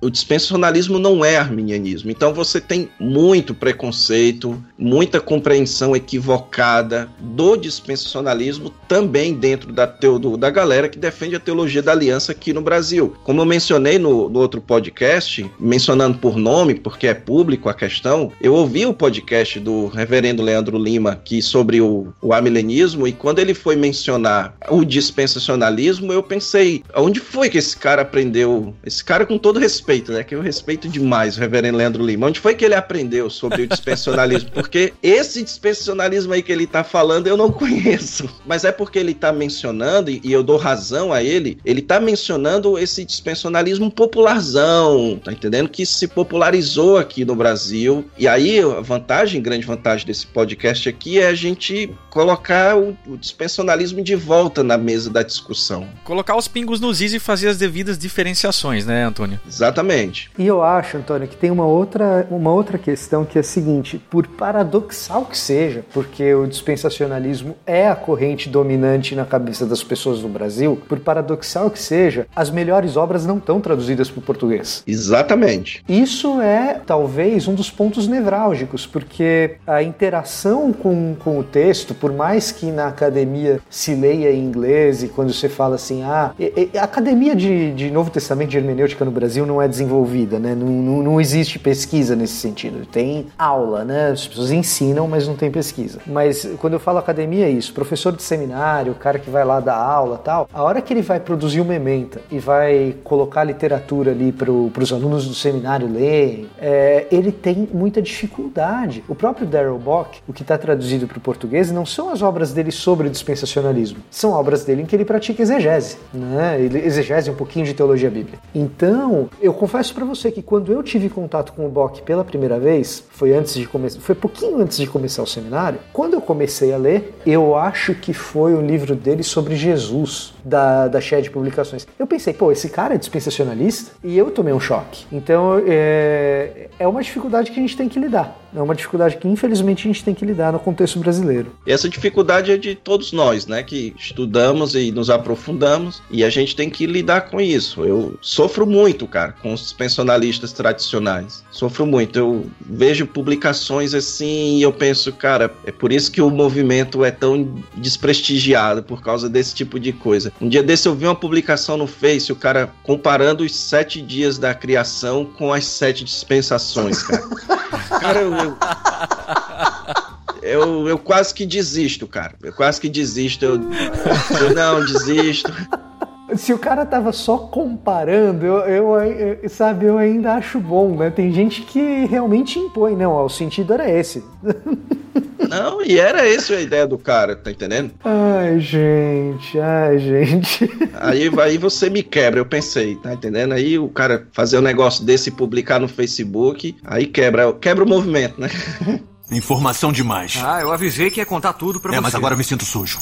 o dispensacionalismo não é arminianismo. Então você tem muito preconceito, muita compreensão equivocada do dispensacionalismo também dentro da, teo, da galera que defende a teologia da aliança aqui no Brasil. Como eu mencionei no, no outro podcast, mencionando por nome, porque é público a questão, eu ouvi o podcast do reverendo Leandro Lima aqui sobre o, o amilenismo e quando ele foi mencionar o dispensacionalismo, eu pensei, onde foi que esse cara aprendeu? Esse cara com todo respeito, né? Que eu respeito demais o reverendo Leandro Lima. Onde foi que ele aprendeu sobre o dispensacionalismo? Porque esse dispensacionalismo aí que ele tá falando eu não conheço. Mas é porque ele tá mencionando, e eu dou razão a ele, ele tá mencionando esse dispensacionalismo popularzão, tá entendendo? Que se popularizou aqui no Brasil. E aí a vantagem, grande vantagem desse podcast aqui é a gente colocar o, o dispensacionalismo de volta na mesa da discussão. Colocar os pingos nos is e fazer as devidas diferenciações, né, Antônio? Exatamente. E eu acho, Antônio, que tem uma outra, uma outra questão que é a seguinte: por paradoxal que seja, porque o dispensacionalismo é a corrente dominante na cabeça das pessoas no Brasil, por paradoxal que seja, as melhores obras não estão traduzidas para o português. Exatamente. Isso é talvez um dos pontos nevrálgicos, porque a interação com, com o texto, por mais que na academia se leia em inglês e quando você fala assim, ah, a academia de, de Novo Testamento de hermenêutica no Brasil não é desenvolvida, né? Não, não, não existe pesquisa nesse sentido. Tem aula, né? As pessoas ensinam, mas não tem pesquisa. Mas quando eu falo academia é isso, professor de seminário, o cara que vai lá dar aula tal, a hora que ele vai produzir uma ementa e vai colocar literatura ali para os alunos do seminário lerem, é, ele tem muita dificuldade. O próprio Darrell Bock, o que está traduzido para o português, não são as obras dele sobre dispensacionalismo, são obras dele em que ele pratica exegese, né? Ele exegese um pouquinho de teologia bíblica. Então, eu confesso para você que quando eu tive contato com o Bock pela primeira vez, foi antes de começar, foi pouquinho antes de começar o seminário, quando eu comecei a ler, eu acho que foi o livro dele sobre Jesus, da, da Shed Publicações. Eu pensei, pô, esse cara é dispensacionalista? E eu tomei um choque. Então, é, é uma dificuldade que a gente tem que lidar. É uma dificuldade que, infelizmente, a gente tem que lidar no contexto brasileiro. E essa dificuldade é de todos nós, né? Que estudamos e nos aprofundamos e a gente tem que lidar com isso. Eu sofro muito, cara, com os dispensionalistas tradicionais. Sofro muito. Eu vejo publicações assim e eu penso, cara, é por isso que o movimento é tão desprestigiado por causa desse tipo de coisa. Um dia desse eu vi uma publicação no Face, o cara comparando os sete dias da criação com as sete dispensações, cara. cara, eu, eu, eu, eu quase que desisto, cara. Eu quase que desisto. Eu, eu não, desisto. Se o cara tava só comparando, eu, eu, eu- sabe, eu ainda acho bom, né? Tem gente que realmente impõe, não, ó, o sentido era esse. Não, e era essa a ideia do cara, tá entendendo? Ai, gente, ai, gente. Aí, aí você me quebra, eu pensei, tá entendendo? Aí o cara fazer um negócio desse e publicar no Facebook, aí quebra, quebra o movimento, né? Informação demais. Ah, eu avisei que ia contar tudo pra é, você. mas agora eu me sinto sujo.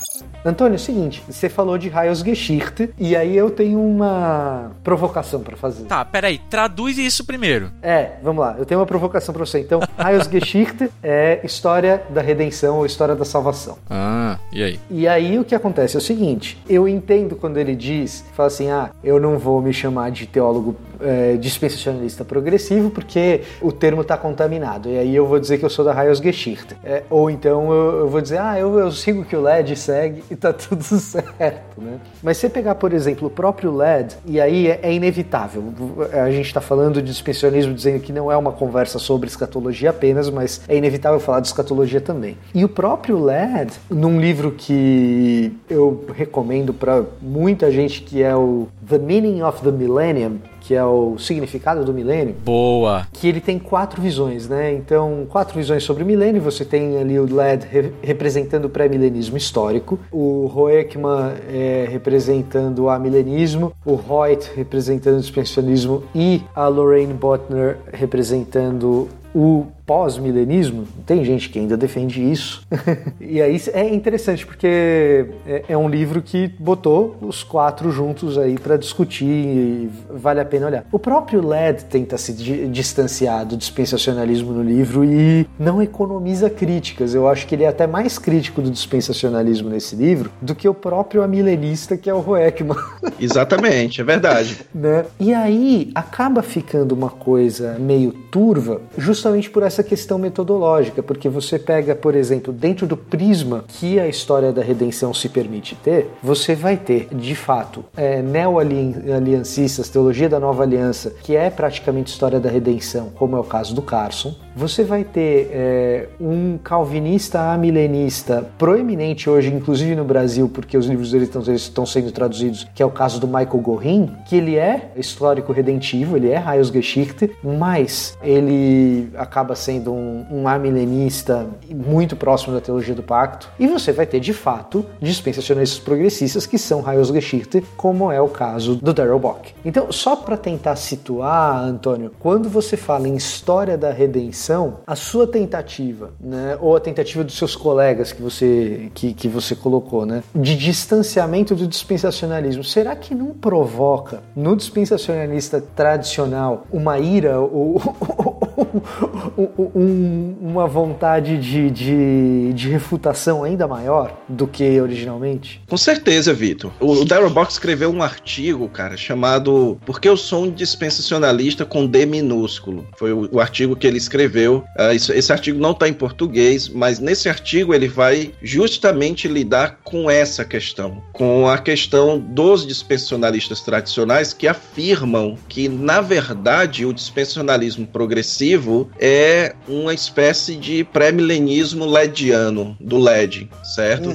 Antônio, é o seguinte, você falou de Heilsgeschichte, e aí eu tenho uma provocação pra fazer. Tá, peraí, traduz isso primeiro. É, vamos lá, eu tenho uma provocação pra você. Então, Heilsgeschichte é história da redenção ou história da salvação. Ah, e aí? E aí o que acontece é o seguinte: eu entendo quando ele diz, fala assim, ah, eu não vou me chamar de teólogo é, dispensacionalista progressivo porque o termo está contaminado. E aí eu vou dizer que eu sou da Heilsgeschichte. É, ou então eu, eu vou dizer, ah, eu, eu sigo o que o LED segue e tá tudo certo, né? Mas você pegar, por exemplo, o próprio LED, e aí é, é inevitável. A gente está falando de dispensacionalismo dizendo que não é uma conversa sobre escatologia apenas, mas é inevitável falar de escatologia também. E o próprio LED, num livro que eu recomendo para muita gente, que é o The Meaning of the Millennium, que é o significado do milênio, Boa. que ele tem quatro visões, né? Então, quatro visões sobre o milênio. Você tem ali o LED re- representando o pré-milenismo histórico, o Hoekman é, representando o amilenismo, o Reut representando o dispensacionalismo e a Lorraine Botner representando o pós-milenismo, tem gente que ainda defende isso. e aí é interessante porque é, é um livro que botou os quatro juntos aí para discutir e vale a pena olhar. O próprio LED tenta se di- distanciar do dispensacionalismo no livro e não economiza críticas. Eu acho que ele é até mais crítico do dispensacionalismo nesse livro do que o próprio amilenista que é o Roekman. Exatamente, é verdade. né? E aí acaba ficando uma coisa meio turva, justamente por essa questão metodológica, porque você pega, por exemplo, dentro do prisma que a história da redenção se permite ter, você vai ter, de fato, é, neo-aliancistas, teologia da nova aliança, que é praticamente história da redenção, como é o caso do Carson. Você vai ter é, um calvinista amilenista proeminente hoje, inclusive no Brasil, porque os livros dele estão, sendo traduzidos, que é o caso do Michael Gorin, que ele é histórico redentivo, ele é Heilsgeschichte, mas ele acaba sendo um, um amilenista muito próximo da teologia do pacto. E você vai ter, de fato, dispensacionalistas progressistas que são Heilsgeschichte, como é o caso do Darrell Bock. Então, só para tentar situar, Antônio, quando você fala em história da redenção, a sua tentativa, né, ou a tentativa dos seus colegas que você, que, que você colocou, né, de distanciamento do dispensacionalismo, será que não provoca no dispensacionalista tradicional uma ira ou um- uma vontade de, de, de refutação ainda maior do que originalmente? Com certeza, Vitor. O Darrell Bock escreveu um artigo, cara, chamado Por que eu sou um dispensacionalista com D minúsculo? Foi o, o artigo que ele escreveu. Ah, isso- esse artigo não está em português, mas nesse artigo ele vai justamente lidar com essa questão, com a questão dos dispensacionalistas tradicionais que afirmam que, na verdade, o dispensacionalismo progressivo é uma espécie de pré-milenismo lediano, do LED, certo?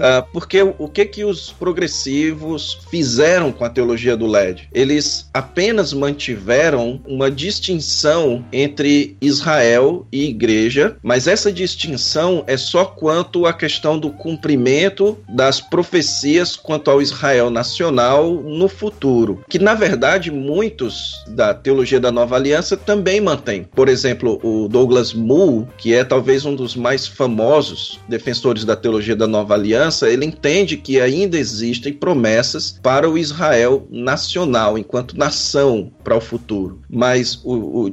Ah, porque o, que que os progressivos fizeram com a teologia do LED? Eles apenas mantiveram uma distinção entre Israel e igreja, mas essa distinção é só quanto à questão do cumprimento das profecias quanto ao Israel nacional no futuro, que na verdade muitos da teologia da Nova Aliança também mantêm. Por exemplo, o Douglas Moo, que é talvez um dos mais famosos defensores da teologia da nova aliança, ele entende que ainda existem promessas para o Israel nacional, enquanto nação para o futuro. Mas o, o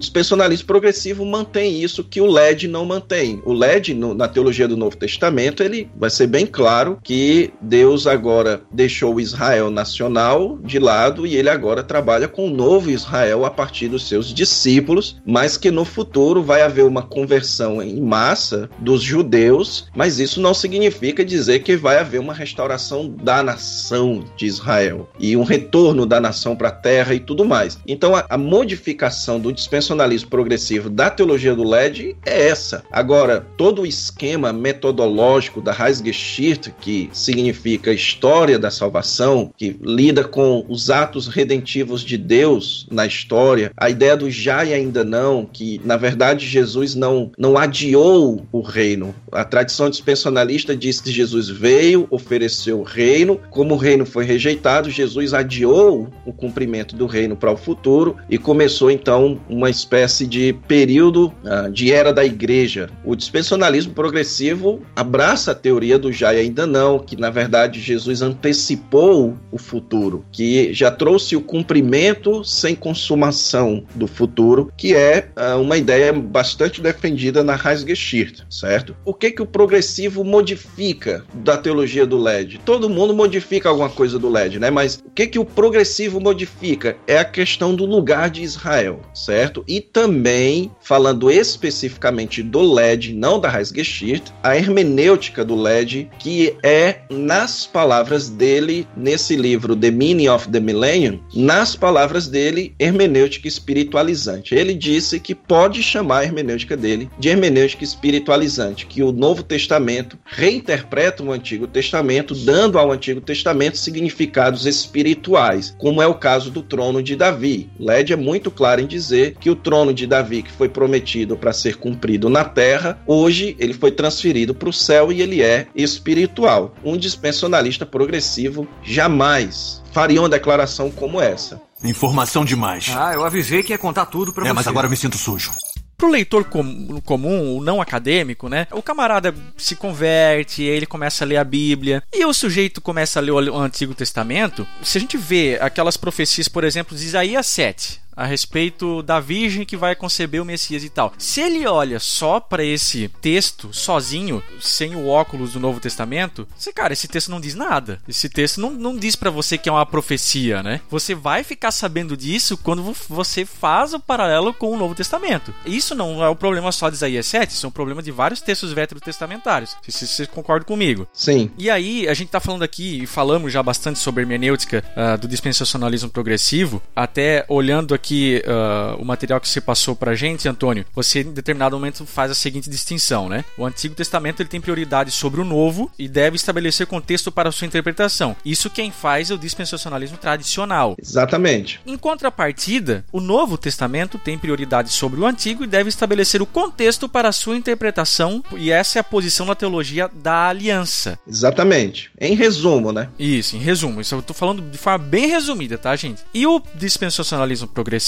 progressivo mantém isso que o LED não mantém. O LED, no, na teologia do Novo Testamento, ele vai ser bem claro que Deus agora deixou o Israel nacional de lado e ele agora trabalha com o novo Israel a partir dos seus discípulos, mas que no futuro vai haver uma conversão em massa dos judeus, mas isso não significa dizer que vai haver uma restauração da nação de Israel e um retorno da nação para a terra e tudo mais. Então a, a modificação do dispensacionalismo progressivo da teologia do LED é essa. Agora, todo o esquema metodológico da Heisgeschichte, que significa história da salvação, que lida com os atos redentivos de Deus na história, a ideia do já e ainda não, que na verdade Jesus não, não adiou o reino. A tradição dispensacionalista diz que Jesus veio, ofereceu o reino, como o reino foi rejeitado, Jesus adiou o cumprimento do reino para o futuro e começou então uma espécie de período uh, de era da igreja. O dispensacionalismo progressivo abraça a teoria do já e ainda não, que na verdade Jesus antecipou o futuro, que já trouxe o cumprimento sem consumação do futuro, que é uma ideia bastante defendida na Heisgeschichte, certo? O que que o progressivo modifica da teologia do LED? Todo mundo modifica alguma coisa do LED, né? Mas o que que o progressivo modifica é a questão do lugar de Israel, certo? E também falando especificamente do LED, não da Heisgeschichte, a hermenêutica do LED, que é nas palavras dele nesse livro The Meaning of the Millennium, nas palavras dele, hermenêutica espiritualizante. Ele disse que pode chamar a hermenêutica dele de hermenêutica espiritualizante, que o Novo Testamento reinterpreta o Antigo Testamento, dando ao Antigo Testamento significados espirituais, como é o caso do trono de Davi. Led é muito claro em dizer que o trono de Davi, que foi prometido para ser cumprido na terra, hoje ele foi transferido para o céu e ele é espiritual. Um dispensacionalista progressivo jamais faria uma declaração como essa. Informação demais. Ah, eu avisei que ia contar tudo pra é, você. mas agora eu me sinto sujo. Pro leitor com- comum, o não acadêmico, né? O camarada se converte, aí ele começa a ler a Bíblia, e o sujeito começa a ler o o Antigo Testamento. Se a gente vê aquelas profecias, por exemplo, de Isaías 7, a respeito da virgem que vai conceber o Messias e tal. Se ele olha só para esse texto sozinho, sem o óculos do Novo Testamento, você, cara, esse texto não diz nada. Esse texto não, não diz para você que é uma profecia, né? Você vai ficar sabendo disso quando vo- você faz o paralelo com o Novo Testamento. Isso não é o problema só de Isaías 7, isso é um problema de vários textos veterotestamentários. Se se você concorda comigo. Sim. E aí, a gente tá falando aqui, e falamos já bastante sobre hermenêutica ah, do dispensacionalismo progressivo, até olhando aqui ah, o material que você passou pra gente, Antônio, você em determinado momento faz a seguinte distinção, né? O Antigo Testamento ele tem prioridade sobre o Novo e deve estabelecer contexto para sua interpretação. Isso quem faz é o dispensacionalismo tradicional. Exatamente. Em contrapartida, o Novo Testamento tem prioridade sobre o Antigo e deve estabelecer o contexto para a sua interpretação, e essa é a posição na teologia da aliança. Exatamente. Em resumo, né? Isso, em resumo, isso eu tô falando de forma bem resumida, tá, gente? E o dispensacionalismo progressivo,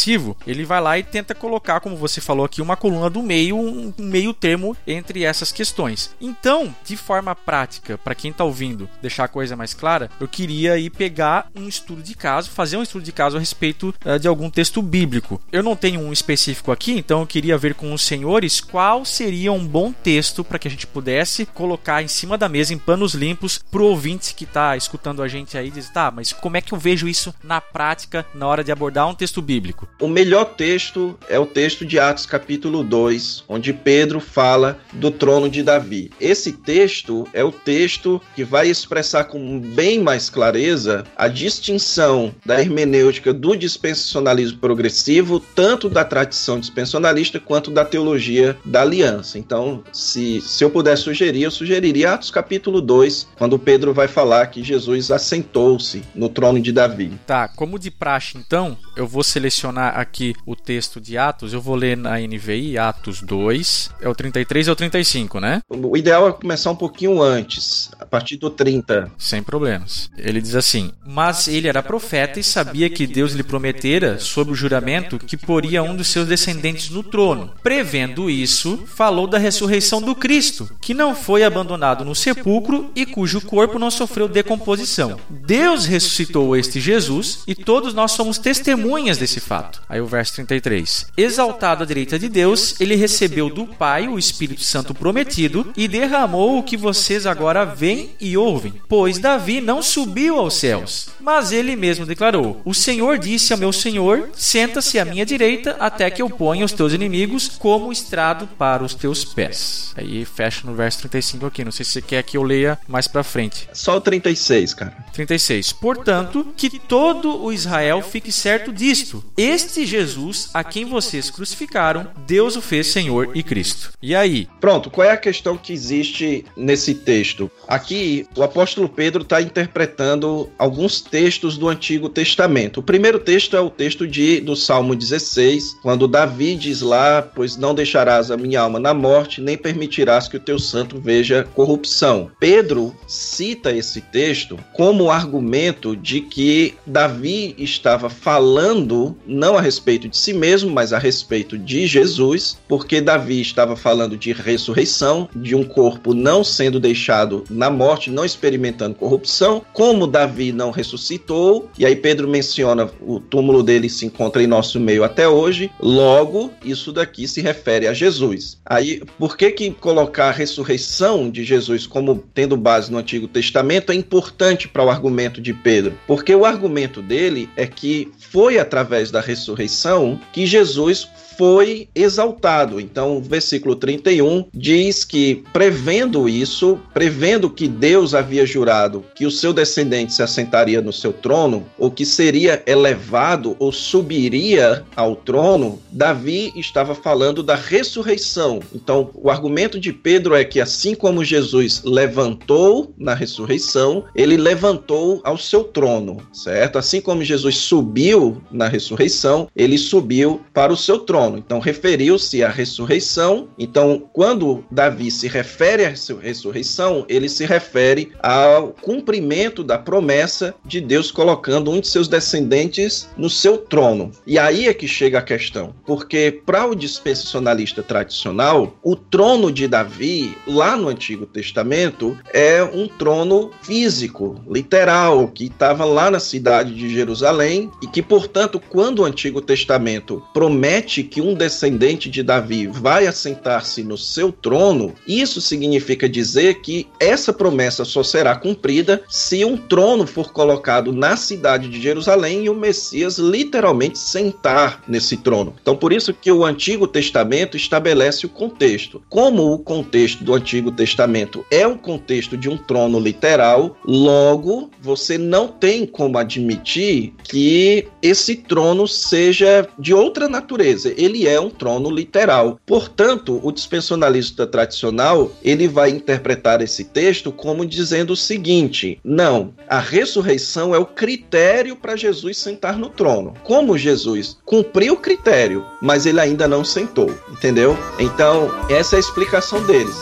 ele vai lá e tenta colocar, como você falou aqui, uma coluna do meio, um meio termo entre essas questões. Então, de forma prática, para quem tá ouvindo, deixar a coisa mais clara, eu queria ir pegar um estudo de caso, fazer um estudo de caso a respeito eh, de algum texto bíblico. Eu não tenho um específico aqui, então eu queria ver com os senhores qual seria um bom texto para que a gente pudesse colocar em cima da mesa em panos limpos pro ouvinte que tá escutando a gente aí diz, tá, mas como é que eu vejo isso na prática na hora de abordar um texto bíblico? O melhor texto é o texto de Atos, capítulo 2, onde Pedro fala do trono de Davi. Esse texto é o texto que vai expressar com bem mais clareza a distinção da hermenêutica do dispensacionalismo progressivo, tanto da tradição dispensacionalista quanto da teologia da aliança. Então, se, se eu puder sugerir, eu sugeriria Atos, capítulo 2, quando Pedro vai falar que Jesus assentou-se no trono de Davi. Tá, como de praxe então, eu vou selecionar mencionar aqui o texto de Atos, eu vou ler na NVI, Atos 2, é o 33 e o 35, né? O ideal é começar um pouquinho antes, a partir do 30. Sem problemas. Ele diz assim: Mas ele era profeta e sabia que Deus lhe prometera, sob o juramento, que poria um dos seus descendentes no trono. Prevendo isso, falou da ressurreição do Cristo, que não foi abandonado no sepulcro e cujo corpo não sofreu decomposição. Deus ressuscitou este Jesus e todos nós somos testemunhas desse fato. Aí o verso 33. Exaltado à direita de Deus, ele recebeu do Pai o Espírito Santo prometido e derramou o que vocês agora veem e ouvem. Pois Davi não subiu aos céus, mas ele mesmo declarou: O Senhor disse ao meu Senhor: Senta-se à minha direita até que eu ponha os teus inimigos como estrado para os teus pés. Aí fecha no verso 35 aqui. Não sei se você quer que eu leia mais pra frente. Só o 36, cara. 36. Portanto, que todo o Israel fique certo disto: Este Jesus, a quem vocês crucificaram, Deus o fez Senhor e Cristo. E aí? Pronto, qual é a questão que existe nesse texto? Aqui, o apóstolo Pedro está interpretando alguns textos do Antigo Testamento. O primeiro texto é o texto de, do Salmo 16, quando Davi diz lá: Pois não deixarás a minha alma na morte, nem permitirás que o teu santo veja corrupção. Pedro cita esse texto como argumento de que Davi estava falando não a respeito de si mesmo, mas a respeito de Jesus, porque Davi estava falando de ressurreição, de um corpo não sendo deixado na morte, não experimentando corrupção, como Davi não ressuscitou, e aí Pedro menciona o túmulo dele se encontra em nosso meio até hoje, logo isso daqui se refere a Jesus. Aí, por que que colocar a ressurreição de Jesus como tendo base no Antigo Testamento é importante para o argumento de Pedro? Porque o argumento dele é que foi através da ressurreição que Jesus foi exaltado. Então, o versículo 31 diz que, prevendo isso, prevendo que Deus havia jurado que o seu descendente se assentaria no seu trono, ou que seria elevado ou subiria ao trono, Davi estava falando da ressurreição. Então, o argumento de Pedro é que, assim como Jesus levantou na ressurreição, ele levantou ao seu trono, certo? Assim como Jesus subiu na ressurreição, ele subiu para o seu trono. Então, referiu-se à ressurreição. Então, quando Davi se refere à ressurreição, ele se refere ao cumprimento da promessa de Deus colocando um de seus descendentes no seu trono. E aí é que chega a questão, porque para o dispensacionalista tradicional, o trono de Davi, lá no Antigo Testamento, é um trono físico, literal, que estava lá na cidade de Jerusalém e que, portanto, quando o Antigo Testamento promete que um descendente de Davi vai assentar-se no seu trono, isso significa dizer que essa promessa só será cumprida se um trono for colocado na cidade de Jerusalém e o Messias literalmente sentar nesse trono. Então, por isso que o Antigo Testamento estabelece o contexto. Como o contexto do Antigo Testamento é um contexto de um trono literal, logo você não tem como admitir que esse trono seja de outra natureza. Ele é um trono literal. Portanto, o dispensacionalista tradicional, ele vai interpretar esse texto como dizendo o seguinte: não, a ressurreição é o critério para Jesus sentar no trono. Como Jesus cumpriu o critério, mas ele ainda não sentou, entendeu? Então, essa é a explicação deles.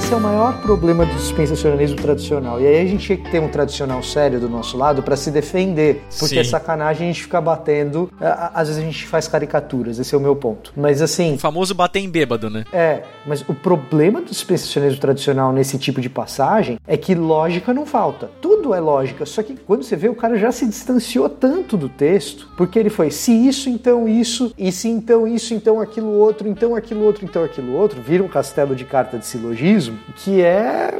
Esse é o maior problema do dispensacionalismo tradicional. E aí a gente tinha que ter um tradicional sério do nosso lado para se defender. Porque Sim. é sacanagem a gente ficar batendo. Às vezes a gente faz caricaturas, esse é o meu ponto. Mas assim, O famoso bater em bêbado, né? é, mas o problema do dispensacionalismo tradicional nesse tipo de passagem é que lógica não falta. Tudo é lógica, só que quando você vê, o cara já se distanciou tanto do texto, porque ele foi se isso, então isso, e se então isso, então aquilo outro, então aquilo outro, então aquilo outro, vira um castelo de carta de silogismo, que é,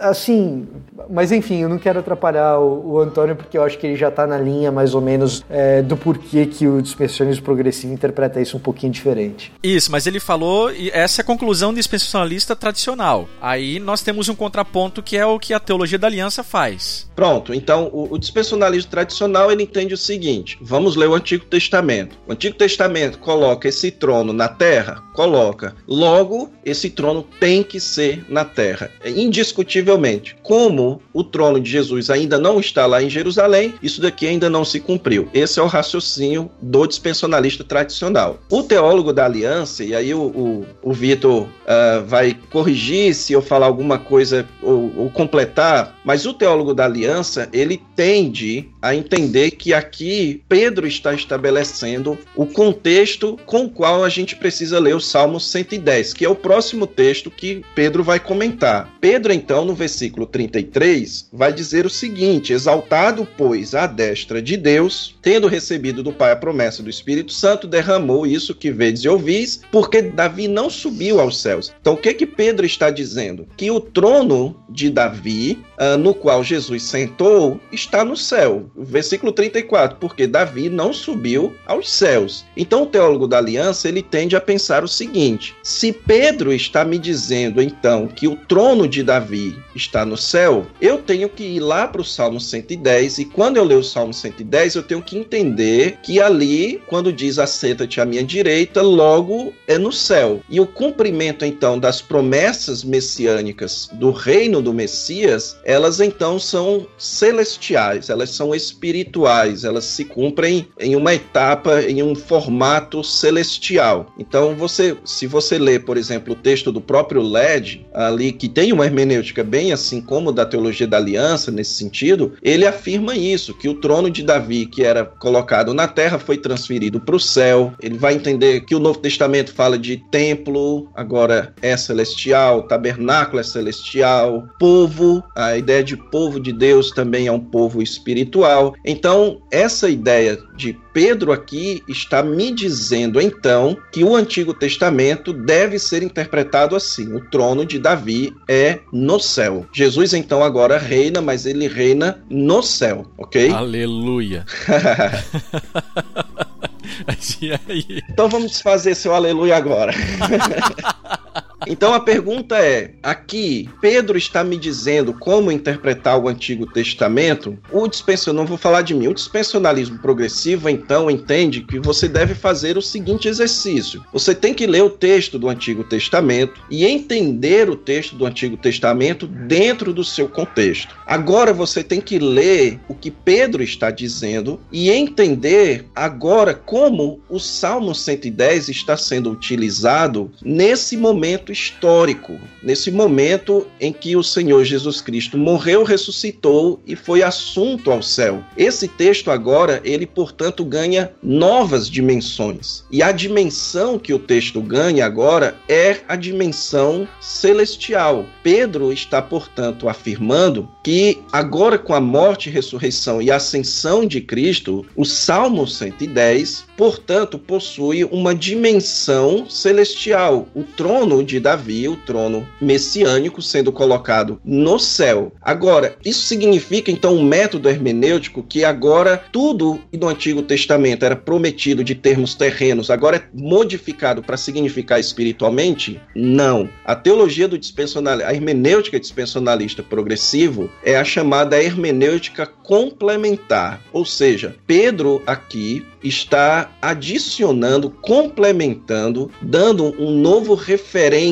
assim, Mas enfim, eu não quero atrapalhar o, o Antônio, porque eu acho que ele já está na linha mais ou menos é, do porquê que o dispensacionalismo progressivo interpreta isso um pouquinho diferente. Isso, mas ele falou, e essa é a conclusão dispensacionalista tradicional. Aí nós temos um contraponto que é o que a teologia da aliança faz. Pronto, então o, o dispensacionalismo tradicional ele entende o seguinte: vamos ler o Antigo Testamento. O Antigo Testamento coloca esse trono na terra? Coloca. Logo, esse trono tem que ser na terra, indiscutivelmente. Como o trono de Jesus ainda não está lá em Jerusalém, isso daqui ainda não se cumpriu. Esse é o raciocínio do dispensacionalista tradicional. O teólogo da aliança, e aí o, o, o Vitor uh, vai corrigir se eu falar alguma coisa ou, ou completar, mas o teólogo da aliança, ele tende a entender que aqui Pedro está estabelecendo o contexto com o qual a gente precisa ler o Salmo 110, que é o próximo texto que Pedro vai comentar. Pedro, então, no versículo 33, vai dizer o seguinte: Exaltado, pois, à destra de Deus, tendo recebido do Pai a promessa do Espírito Santo, derramou isso que vedes e ouvis, porque Davi não subiu aos céus. Então, o que que Pedro está dizendo? Que o trono de Davi, uh, no qual Jesus sentou, está no céu. Versículo 34, porque Davi não subiu aos céus. Então, o teólogo da aliança, ele tende a pensar o seguinte: se Pedro está me dizendo, então, que o trono de Davi está no céu, eu tenho que ir lá para o Salmo 110, e quando eu ler o Salmo 110, eu tenho que entender que ali, quando diz assenta-te à minha direita, logo é no céu. E o cumprimento, então, das promessas messiânicas do reino do Messias, elas então são celestiais, elas são espirituais, elas se cumprem em uma etapa, em um formato celestial. Então, você, se você lê, por exemplo, o texto do próprio LED, ali que tem uma hermenêutica bem assim como da teologia da aliança nesse sentido, ele afirma isso, que o trono de Davi, que era colocado na terra, foi transferido para o céu. Ele vai entender que o Novo Testamento fala de templo, agora é celestial, tabernáculo é celestial, povo, a ideia de povo de Deus também é um povo espiritual. Então, essa ideia de Pedro aqui está me dizendo então que o Antigo Testamento deve ser interpretado assim: o trono de Davi é no céu. Jesus então agora reina, mas ele reina no céu, ok? Aleluia. então vamos fazer seu aleluia agora. Então a pergunta é: aqui Pedro está me dizendo como interpretar o Antigo Testamento? O dispensacionalismo, não vou falar de mim, o dispensacionalismo progressivo então entende que você deve fazer o seguinte exercício: você tem que ler o texto do Antigo Testamento e entender o texto do Antigo Testamento dentro do seu contexto. Agora você tem que ler o que Pedro está dizendo e entender agora como o Salmo 110 está sendo utilizado nesse momento histórico, nesse momento em que o Senhor Jesus Cristo morreu, ressuscitou e foi assunto ao céu. Esse texto agora, ele portanto ganha novas dimensões. E a dimensão que o texto ganha agora é a dimensão celestial. Pedro está, portanto, afirmando que agora com a morte, ressurreição e ascensão de Cristo, o Salmo 110, portanto, possui uma dimensão celestial. O trono de Davi, o trono messiânico, sendo colocado no céu. Agora, isso significa então um método hermenêutico que agora tudo no Antigo Testamento era prometido de termos terrenos, agora é modificado para significar espiritualmente? Não. A teologia do dispensionalista, a hermenêutica dispensionalista progressivo é a chamada hermenêutica complementar, ou seja, Pedro aqui está adicionando, complementando, dando um novo referente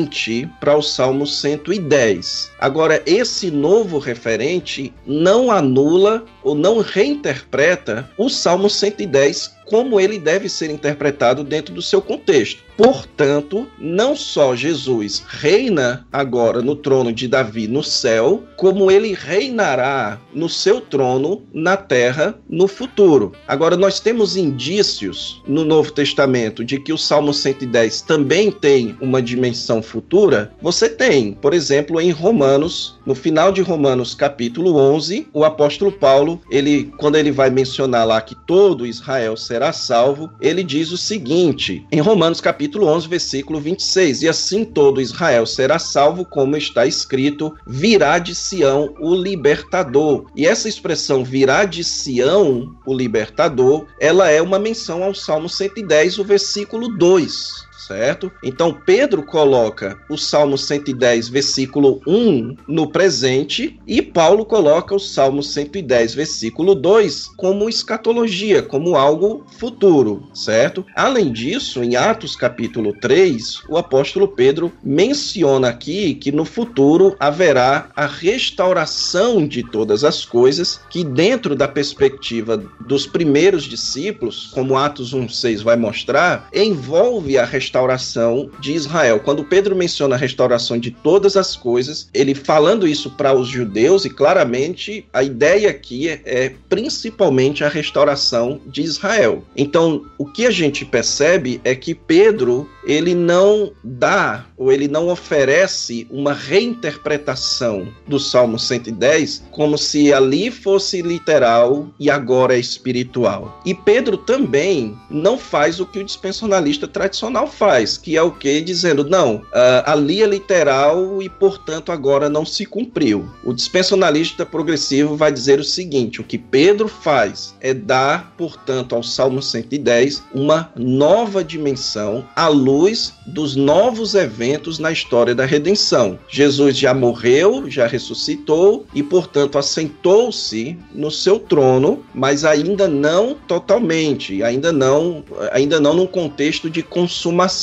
para o Salmo 110. Agora, esse novo referente não anula ou não reinterpreta o Salmo 110 como ele deve ser interpretado dentro do seu contexto. Portanto, não só Jesus reina agora no trono de Davi no céu, como ele reinará no seu trono na terra no futuro. Agora, nós temos indícios no Novo Testamento de que o Salmo 110 também tem uma dimensão futura. Você tem, por exemplo, em Romanos, no final de Romanos capítulo 11, o apóstolo Paulo, ele quando ele vai mencionar lá que todo Israel será será salvo, ele diz o seguinte, em Romanos capítulo 11, versículo 26, e assim todo Israel será salvo, como está escrito, virá de Sião o libertador. E essa expressão virá de Sião o libertador, ela é uma menção ao Salmo 110, o versículo 2 certo? Então Pedro coloca o Salmo 110, versículo 1 no presente e Paulo coloca o Salmo 110, versículo 2 como escatologia, como algo futuro, certo? Além disso, em Atos capítulo 3, o apóstolo Pedro menciona aqui que no futuro haverá a restauração de todas as coisas, que dentro da perspectiva dos primeiros discípulos, como Atos 1:6 vai mostrar, envolve a restauração restauração de Israel. Quando Pedro menciona a restauração de todas as coisas, ele falando isso para os judeus, e claramente a ideia aqui é, é principalmente a restauração de Israel. Então, o que a gente percebe é que Pedro ele não dá ou ele não oferece uma reinterpretação do Salmo 110 como se ali fosse literal e agora é espiritual. E Pedro também não faz o que o dispensacionalista tradicional faz, que é o que? Dizendo, não, uh, ali é literal e portanto agora não se cumpriu. O dispensacionalista progressivo vai dizer o seguinte: o que Pedro faz é dar, portanto, ao Salmo 110 uma nova dimensão à luz dos novos eventos na história da redenção. Jesus já morreu, já ressuscitou e, portanto, assentou-se no seu trono, mas ainda não totalmente, ainda não, ainda não num contexto de consumação.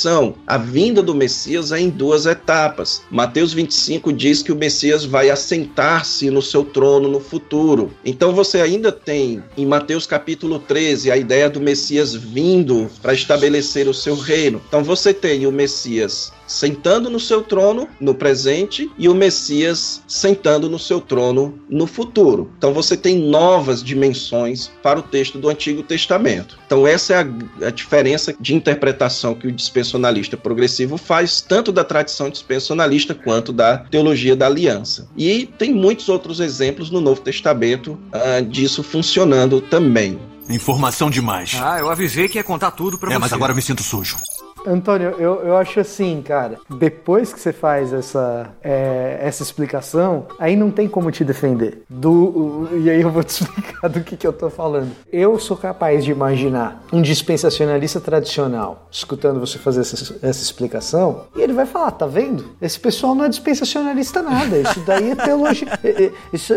A vinda do Messias é em duas etapas. Mateus 25 diz que o Messias vai assentar-se no seu trono no futuro. Então você ainda tem em Mateus capítulo 13 a ideia do Messias vindo para estabelecer o seu reino. Então você tem o Messias sentando no seu trono no presente e o Messias sentando no seu trono no futuro. Então você tem novas dimensões para o texto do Antigo Testamento. Então essa é a, a diferença de interpretação que o dispensacionalista progressivo faz, tanto da tradição dispensacionalista quanto da teologia da aliança. E tem muitos outros exemplos no Novo Testamento uh, disso funcionando também. Informação demais. Ah, eu avisei que ia contar tudo pra é, você. mas agora eu me sinto sujo. Antônio, eu, eu acho assim, cara, depois que você faz essa, é, essa explicação, aí não tem como te defender. Do, e aí eu vou te explicar do que, que eu tô falando. Eu sou capaz de imaginar um dispensacionalista tradicional escutando você fazer essa, essa explicação e ele vai falar: tá vendo? Esse pessoal não é dispensacionalista nada. Isso daí é teologia. Isso,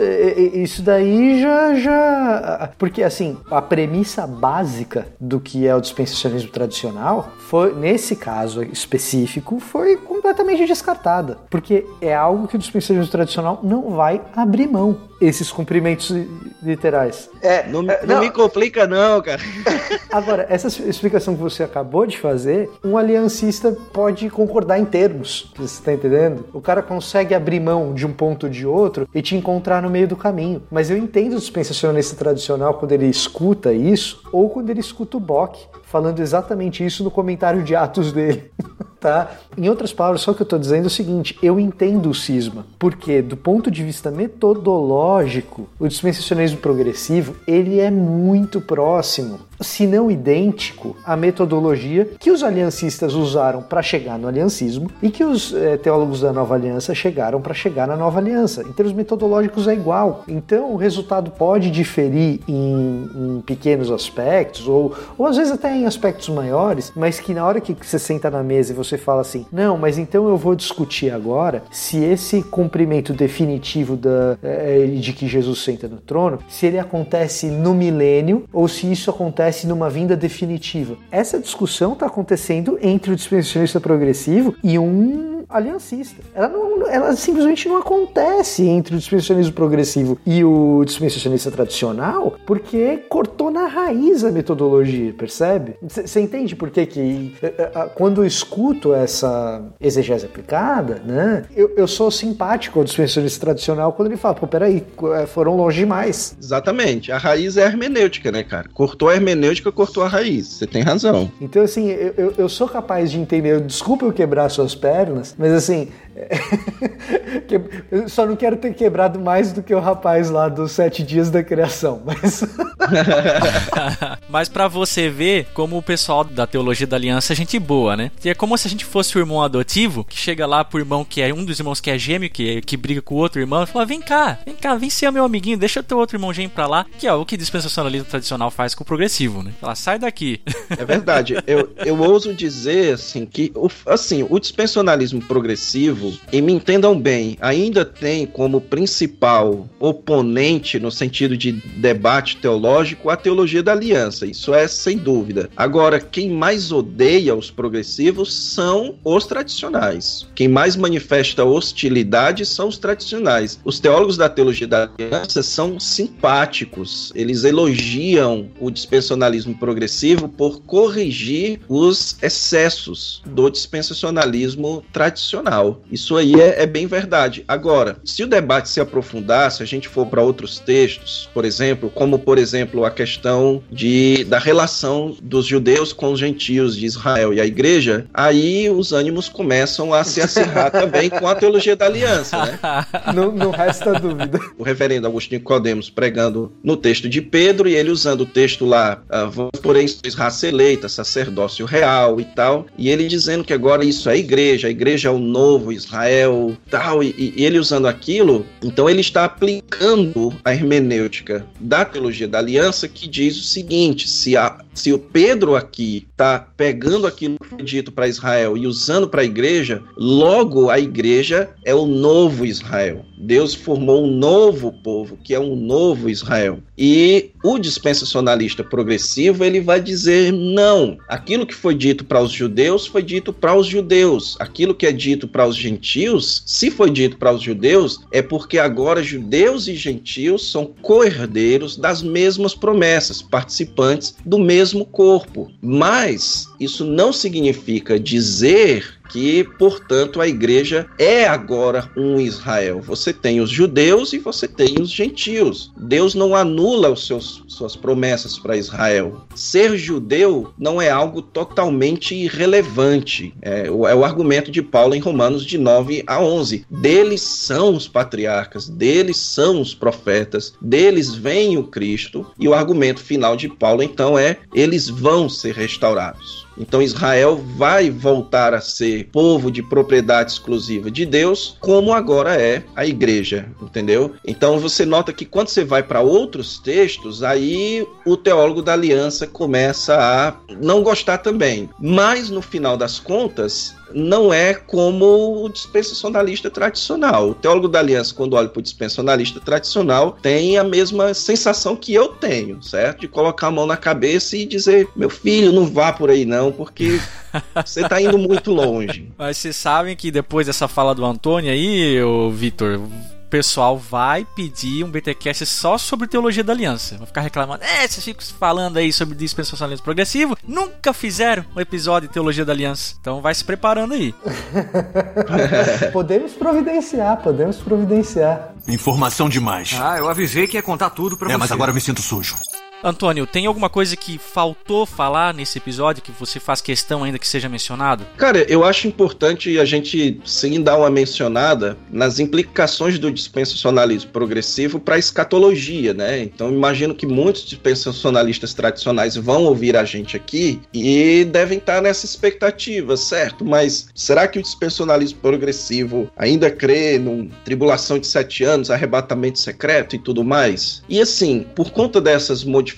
isso daí já, já. Porque assim, a premissa básica do que é o dispensacionalismo tradicional foi nesse caso específico, foi completamente descartada, porque é algo que o dispensacionalismo tradicional não vai abrir mão esses cumprimentos literais. É, não, é, não, não, me complica não, cara. Agora, essa explicação que você acabou de fazer, um aliancista pode concordar em termos, você está entendendo? O cara consegue abrir mão de um ponto ou de outro e te encontrar no meio do caminho. Mas eu entendo o dispensacionalista tradicional quando ele escuta isso, ou quando ele escuta o Bock falando exatamente isso no comentário de Atos dele. tá? Em outras palavras, só que eu estou dizendo é o seguinte: eu entendo o cisma, porque do ponto de vista metodológico, o dispensacionalismo progressivo ele é muito próximo, se não idêntico, à metodologia que os aliancistas usaram para chegar no aliancismo e que os é, teólogos da Nova Aliança chegaram para chegar na Nova Aliança. Em termos metodológicos é igual. Então o resultado pode diferir em, em pequenos aspectos ou, ou às vezes até em aspectos maiores, mas que na hora que você senta na mesa e você fala assim, não, mas então eu vou discutir agora se esse cumprimento definitivo da, é, de que Jesus senta no trono, se ele acontece no milênio ou se isso acontece numa vinda definitiva. Essa discussão está acontecendo entre o dispensacionista progressivo e um aliancista. Ela, não, ela simplesmente não acontece entre o dispensacionismo progressivo e o dispensacionista tradicional porque cortou na raiz a metodologia, percebe? Você entende por que, que eh, eh, quando eu escuto essa exegese aplicada, né, eu, eu sou simpático ao dispensacionista tradicional quando ele fala, pô, peraí, eh, foram longe demais. Exatamente. A raiz é hermenêutica, né, cara? Cortou a hermenêutica, cortou a raiz. Você tem razão. Então, assim, eu, eu, eu sou capaz de entender, desculpa eu quebrar suas pernas, mas assim, Que- eu só não quero ter quebrado mais do que o rapaz lá dos sete dias da criação, mas Mas pra você ver como o pessoal da teologia da aliança é gente boa, né? Que é como se a gente fosse o irmão adotivo, que chega lá pro irmão que é um dos irmãos que é gêmeo, que, que briga com o outro irmão, e fala: vem cá, vem cá, vem ser meu amiguinho, deixa o teu outro irmão gêmeo pra lá, que é o que dispensacionalismo tradicional faz com o progressivo, né? Fala, sai daqui. É verdade. Eu, eu ouso dizer assim que o, assim, o dispensacionalismo progressivo, e me entendam bem, ainda tem como principal oponente no sentido de debate teológico a teologia da aliança. Isso é sem dúvida. Agora, quem mais odeia os progressivos são os tradicionais. Quem mais manifesta hostilidade são os tradicionais. Os teólogos da teologia da aliança são simpáticos. Eles elogiam o dispensacionalismo progressivo por corrigir os excessos do dispensacionalismo tradicional. Isso aí é, é bem verdade. Agora, se o debate se aprofundar, se a gente for para outros textos, por exemplo, como por exemplo a questão de, da relação dos judeus com os gentios de Israel e a igreja, aí os ânimos começam a se acirrar também com a teologia da aliança, né? não, não resta dúvida. o reverendo Agostinho Codemos pregando no texto de Pedro e ele usando o texto lá, uh, porém sois raça eleita, sacerdócio real e tal, e ele dizendo que agora isso é igreja, a igreja é o novo Israel tal, e, e ele usando aquilo, então ele está aplicando a hermenêutica da teologia da aliança que diz o seguinte, se, a, se o Pedro aqui está pegando aquilo que foi dito para Israel e usando para a igreja, logo a igreja é o novo Israel. Deus formou um novo povo, que é um novo Israel. E o dispensacionalista progressivo, ele vai dizer não. Aquilo que foi dito para os judeus foi dito para os judeus. Aquilo que é dito para os gentios, se foi dito para os judeus, é porque agora judeus e gentios são co-herdeiros das mesmas promessas, participantes do mesmo corpo. Mas isso não significa dizer que, portanto, a igreja é agora um Israel. Você tem os judeus e você tem os gentios. Deus não anula os seus, suas promessas para Israel. Ser judeu não é algo totalmente irrelevante. É, é o argumento de Paulo em Romanos de 9 a 11. Deles são os patriarcas, deles são os profetas, deles vem o Cristo. E o argumento final de Paulo, então, é: eles vão ser restaurados. Então Israel vai voltar a ser povo de propriedade exclusiva de Deus, como agora é a igreja, entendeu? Então você nota que quando você vai para outros textos, aí o teólogo da aliança começa a não gostar também. Mas no final das contas, não é como o dispensacionalista tradicional. O teólogo da aliança, quando olha para o dispensacionalista tradicional, tem a mesma sensação que eu tenho, certo? De colocar a mão na cabeça e dizer: meu filho, não vá por aí não, porque você está indo muito longe. Mas vocês sabem que depois dessa fala do Antônio aí, ô Vitor, o pessoal vai pedir um BTcast só sobre teologia da aliança. Vai ficar reclamando, é, vocês ficam falando aí sobre dispensacionalismo progressivo, nunca fizeram um episódio de teologia da aliança. Então vai se preparando aí. Podemos providenciar, podemos providenciar. Informação demais. Ah, eu avisei que ia contar tudo pra é, você. mas agora eu me sinto sujo. Antônio, tem alguma coisa que faltou falar nesse episódio que você faz questão ainda que seja mencionado? Cara, eu acho importante a gente sim dar uma mencionada nas implicações do dispensacionalismo progressivo para a escatologia, né? Então imagino que muitos dispensacionalistas tradicionais vão ouvir a gente aqui e devem estar nessa expectativa, certo? Mas será que o dispensacionalismo progressivo ainda crê num tribulação de sete anos, arrebatamento secreto e tudo mais? E assim, por conta dessas modificações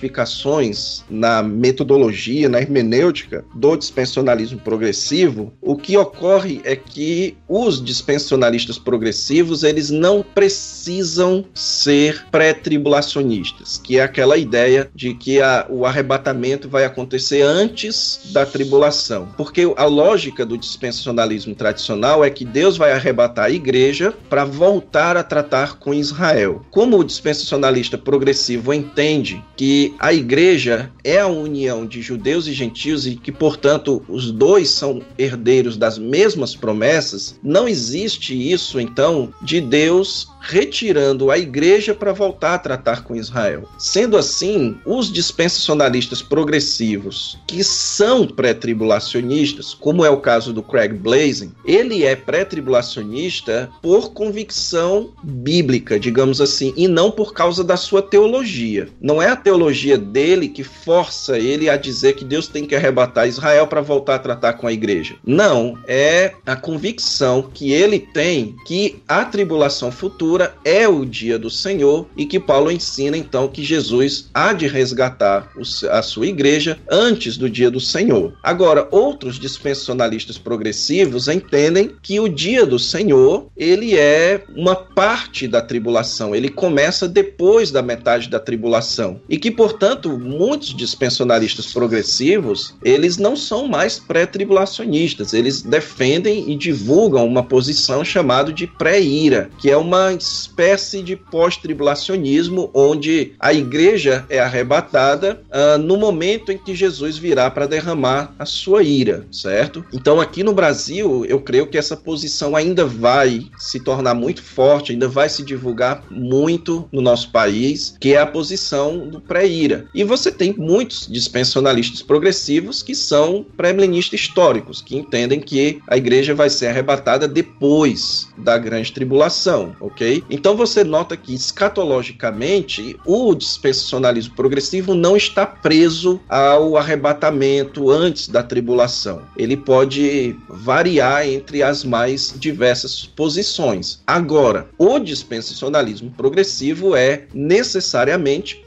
na metodologia, na hermenêutica do dispensacionalismo progressivo, o que ocorre é que os dispensacionalistas progressivos, eles não precisam ser pré-tribulacionistas, que é aquela ideia de que a- o arrebatamento vai acontecer antes da tribulação. Porque a lógica do dispensacionalismo tradicional é que Deus vai arrebatar a igreja para voltar a tratar com Israel. Como o dispensacionalista progressivo entende que que a igreja é a união de judeus e gentios e que, portanto, os dois são herdeiros das mesmas promessas, não existe isso, então, de Deus retirando a igreja para voltar a tratar com Israel. Sendo assim, os dispensacionalistas progressivos, que são pré-tribulacionistas, como é o caso do Craig Blazing, ele é pré-tribulacionista por convicção bíblica, digamos assim, e não por causa da sua teologia. Não é a teologia dele que força ele a dizer que Deus tem que arrebatar Israel para voltar a tratar com a igreja. Não, é a convicção que ele tem que a tribulação futura é o dia do Senhor e que Paulo ensina então que Jesus há de resgatar a sua igreja antes do dia do Senhor. Agora, outros dispensacionalistas progressivos entendem que o dia do Senhor, ele é uma parte da tribulação, ele começa depois da metade da tribulação. E que, portanto, muitos dispensacionalistas progressivos, eles não são mais pré-tribulacionistas, eles defendem e divulgam uma posição chamada de pré-ira, que é uma espécie de pós-tribulacionismo onde a igreja é arrebatada uh, no momento em que Jesus virá para derramar a sua ira, certo? Então, aqui no Brasil, eu creio que essa posição ainda vai se tornar muito forte, ainda vai se divulgar muito no nosso país, que é a posição do pré-ira. E você tem muitos dispensacionalistas progressivos que são pré-milenistas históricos, que entendem que a igreja vai ser arrebatada depois da grande tribulação, ok? Então você nota que escatologicamente o dispensacionalismo progressivo não está preso ao arrebatamento antes da tribulação. Ele pode variar entre as mais diversas posições. Agora, o dispensacionalismo progressivo é necessariamente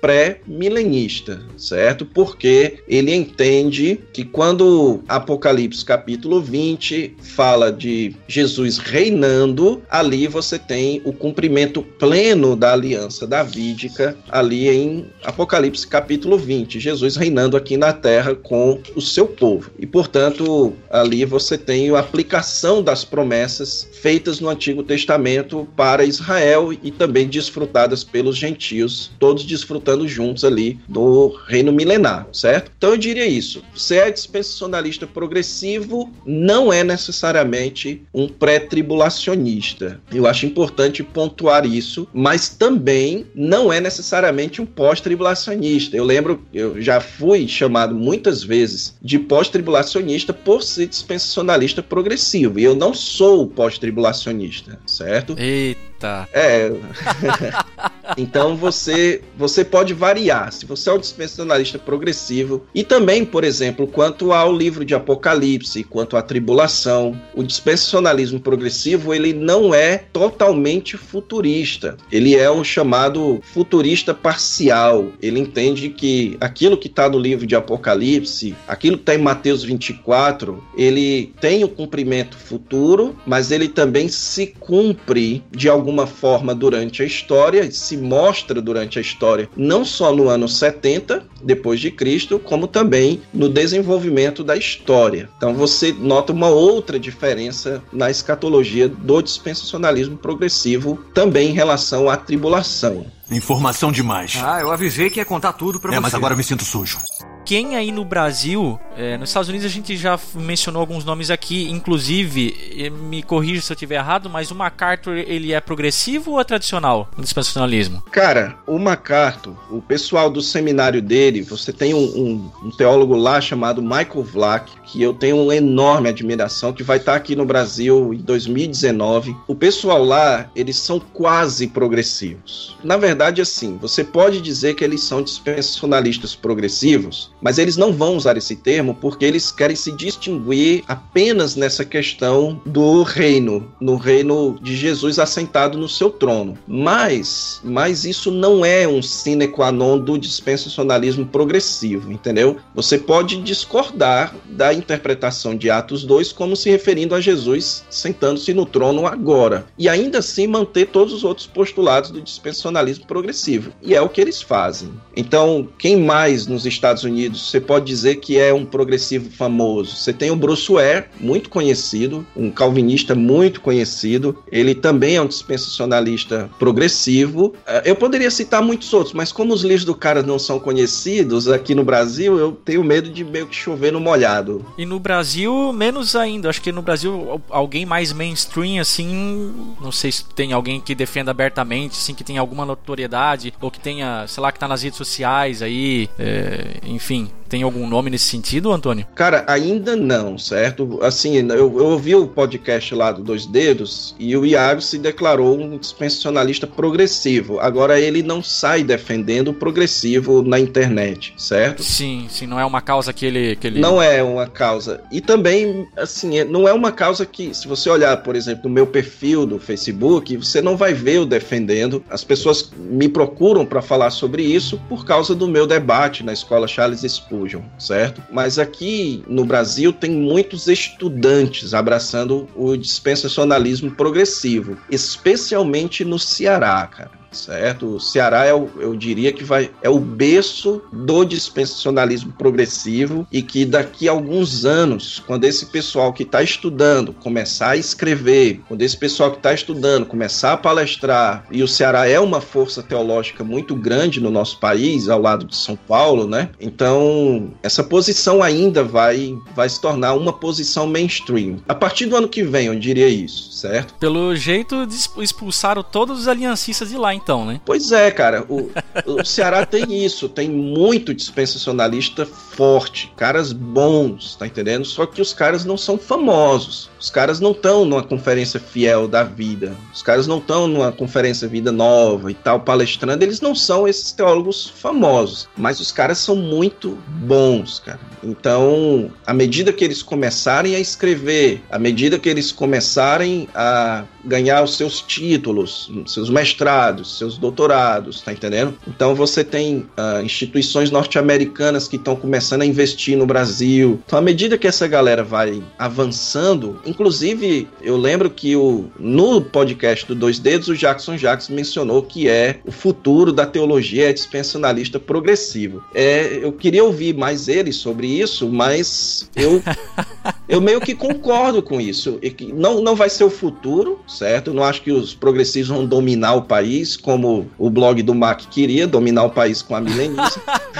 pré-milenista, certo? Porque ele entende que quando Apocalipse capítulo 20 fala de Jesus reinando, ali você tem o cumprimento pleno da aliança davídica ali em Apocalipse capítulo 20, Jesus reinando aqui na terra com o seu povo. E portanto, ali você tem a aplicação das promessas feitas no Antigo Testamento para Israel e também desfrutadas pelos gentios, todos desfrutando juntos ali do reino milenar, certo? Então eu diria isso. É dispensacionalista progressivo, não é necessariamente um pré-tribulacionista. Eu acho importante pontuar isso, mas também não é necessariamente um pós-tribulacionista. Eu lembro, eu já fui chamado muitas vezes de pós-tribulacionista por ser dispensacionalista progressivo, e eu não sou pós-tribulacionista, certo? Eita. É. então você você pode variar. Se você é um dispensacionalista progressivo e também, por exemplo, quanto ao livro de Apocalipse, quanto à tribulação, o dispensacionalismo progressivo ele não é totalmente futurista. Ele é um chamado futurista parcial. Ele entende que aquilo que está no livro de Apocalipse, aquilo que está em Mateus 24, ele tem o cumprimento futuro, mas ele também se cumpre de alguma forma durante a história, se mostra durante a história, não só no ano 70 depois de Cristo, como também no desenvolvimento da história. Então você nota uma outra diferença na escatologia do dispensacionalismo progressivo, também em relação à tribulação. Informação demais. Ah, eu avisei que ia contar tudo pra é, você. mas agora eu me sinto sujo. Quem aí no Brasil, é, nos Estados Unidos a gente já mencionou alguns nomes aqui, inclusive, me corrija se eu estiver errado, mas o MacArthur ele é progressivo ou é tradicional no dispensacionalismo? Cara, o MacArthur, o pessoal do seminário dele, você tem um, um- um teólogo lá chamado Michael Vlack, que eu tenho uma enorme admiração, que vai estar aqui no Brasil em 2019. O pessoal lá, eles são quase progressivos. Na verdade, assim, você pode dizer que eles são dispensacionalistas progressivos, mas eles não vão usar esse termo porque eles querem se distinguir apenas nessa questão do reino, no reino de Jesus assentado no seu trono. Mas, mas isso não é um sine qua non do dispensacionalismo progressivo, entendeu? Você pode discordar da interpretação de Atos 2 como se referindo a Jesus sentando-se no trono agora, e ainda assim manter todos os outros postulados do dispensacionalismo progressivo. E é o que eles fazem. Então, quem mais nos Estados Unidos Unidos, você pode dizer que é um progressivo famoso? Você tem o Ware, muito conhecido, um calvinista muito conhecido. Ele também é um dispensacionalista progressivo. Uh, eu poderia citar muitos outros, mas como os livros do cara não são conhecidos aqui no Brasil, eu tenho medo de meio que chover no molhado. E no Brasil, menos ainda. Acho que no Brasil, alguém mais mainstream, assim, não sei se tem alguém que defenda abertamente, assim, que tenha alguma notoriedade, ou que tenha, sei lá, que tá nas redes sociais aí, é, enfim fim. Tem algum nome nesse sentido, Antônio? Cara, ainda não, certo? Assim, eu, eu ouvi o podcast lá do Dois Dedos e o Iago se declarou um dispensacionalista progressivo. Agora ele não sai defendendo o progressivo na internet, certo? Sim, sim, não é uma causa que ele, que ele... Não é uma causa. E também, assim, não é uma causa que, se você olhar, por exemplo, no meu perfil do Facebook, você não vai ver eu defendendo. As pessoas me procuram para falar sobre isso por causa do meu debate na escola Charles Spurgeon certo? Mas aqui no Brasil tem muitos estudantes abraçando o dispensacionalismo progressivo, especialmente no Ceará, cara certo? O Ceará é o, eu diria que vai é o berço do dispensacionalismo progressivo e que daqui a alguns anos, quando esse pessoal que está estudando começar a escrever, quando esse pessoal que está estudando começar a palestrar, e o Ceará é uma força teológica muito grande no nosso país, ao lado de São Paulo, né? Então, essa posição ainda vai, vai se tornar uma posição mainstream. A partir do ano que vem, eu diria isso, certo? Pelo jeito, expulsaram todos os aliancistas de lá, então, né? Pois é, cara. O, o Ceará tem isso, tem muito dispensacionalista forte, caras bons, tá entendendo? Só que os caras não são famosos. Os caras não estão numa conferência fiel da vida. Os caras não estão numa conferência Vida Nova e tal, palestrando. Eles não são esses teólogos famosos. Mas os caras são muito bons, cara. Então, à medida que eles começarem a escrever, à medida que eles começarem a ganhar os seus títulos, seus mestrados, seus doutorados, tá entendendo? Então você tem uh, instituições norte-americanas que estão começando a investir no Brasil. Então, à medida que essa galera vai avançando, inclusive eu lembro que o, no podcast do Dois Dedos, o Jackson Jacques mencionou que é o futuro da teologia é dispensacionalista progressivo. É, eu queria ouvir mais ele sobre isso, mas eu, eu meio que concordo com isso. Não, não vai ser o futuro, certo? Não acho que os progressistas vão dominar o país, como o blog do Mac queria, dominar o país com a milenice.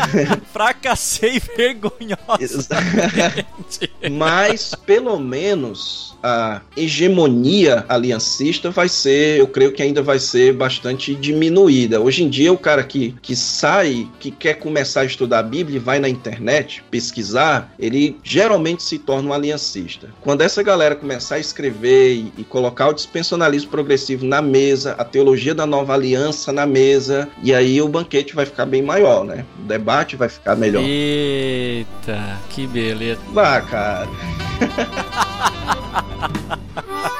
Fracassei vergonhoso. Mas, pelo menos, a hegemonia aliancista vai ser, eu creio que ainda vai ser bastante diminuída. Hoje em dia, o cara que, que sai, que quer começar a estudar a Bíblia e vai na internet pesquisar, ele geralmente se torna um aliancista. Quando essa galera começar a escrever e, e colocar o dispensionalismo progressivo na mesa, a teologia da nova aliança na mesa, e aí o banquete vai ficar bem maior, né? O debate vai ficar melhor. Eita, que beleza. Vá, cara.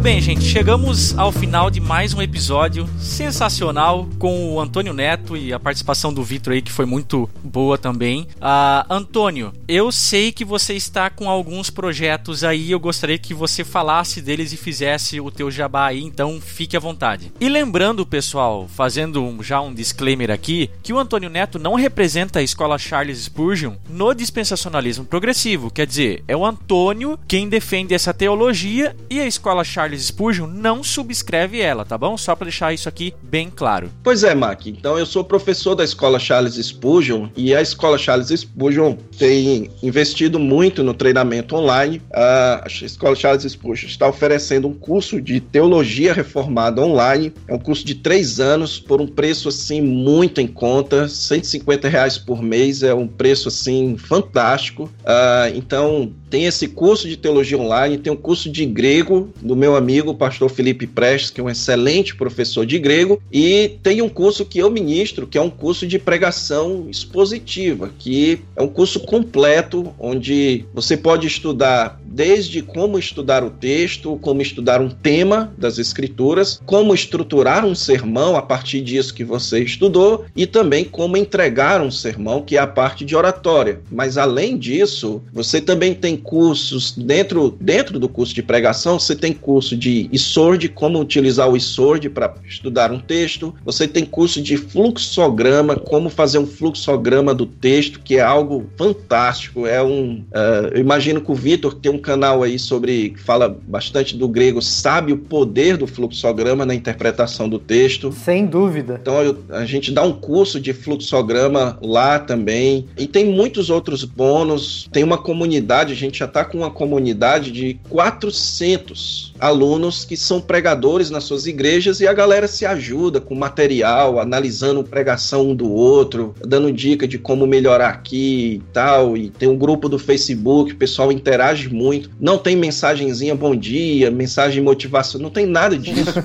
bem, gente, chegamos ao final de mais um episódio sensacional com o Antônio Neto e a participação do Vitor aí, que foi muito boa também. Uh, Antônio, eu sei que você está com alguns projetos aí, eu gostaria que você falasse deles e fizesse o teu jabá aí, então fique à vontade. E lembrando, pessoal, fazendo já um disclaimer aqui, que o Antônio Neto não representa a escola Charles Spurgeon no dispensacionalismo progressivo, quer dizer, é o Antônio quem defende essa teologia e a escola Charles Spurgeon não subscreve ela, tá bom? Só para deixar isso aqui bem claro. Pois é, Mac. Então eu sou professor da escola Charles Spurgeon e a escola Charles Spurgeon tem investido muito no treinamento online. A escola Charles Spurgeon está oferecendo um curso de teologia reformada online. É um curso de três anos por um preço assim muito em conta, 150 reais por mês. É um preço assim fantástico. Uh, então tem esse curso de teologia online, tem um curso de grego do meu amigo, pastor Felipe Prestes, que é um excelente professor de grego, e tem um curso que eu ministro, que é um curso de pregação expositiva, que é um curso completo, onde você pode estudar desde como estudar o texto, como estudar um tema das escrituras, como estruturar um sermão a partir disso que você estudou e também como entregar um sermão, que é a parte de oratória. Mas além disso, você também tem cursos dentro, dentro do curso de pregação, você tem curso de ISORD, como utilizar o ISORD para estudar um texto, você tem curso de fluxograma, como fazer um fluxograma do texto, que é algo fantástico, é um... Uh, eu imagino que o Vitor tem um canal aí sobre, que fala bastante do grego, sabe o poder do fluxograma na interpretação do texto. Sem dúvida. Então eu, a gente dá um curso de fluxograma lá também. E tem muitos outros bônus. Tem uma comunidade, a gente já está com uma comunidade de 400 alunos que são pregadores nas suas igrejas e a galera se ajuda com material, analisando pregação um do outro, dando dica de como melhorar aqui e tal. E tem um grupo do Facebook, o pessoal interage muito. Não tem mensagenzinha bom dia, mensagem motivação, não tem nada disso.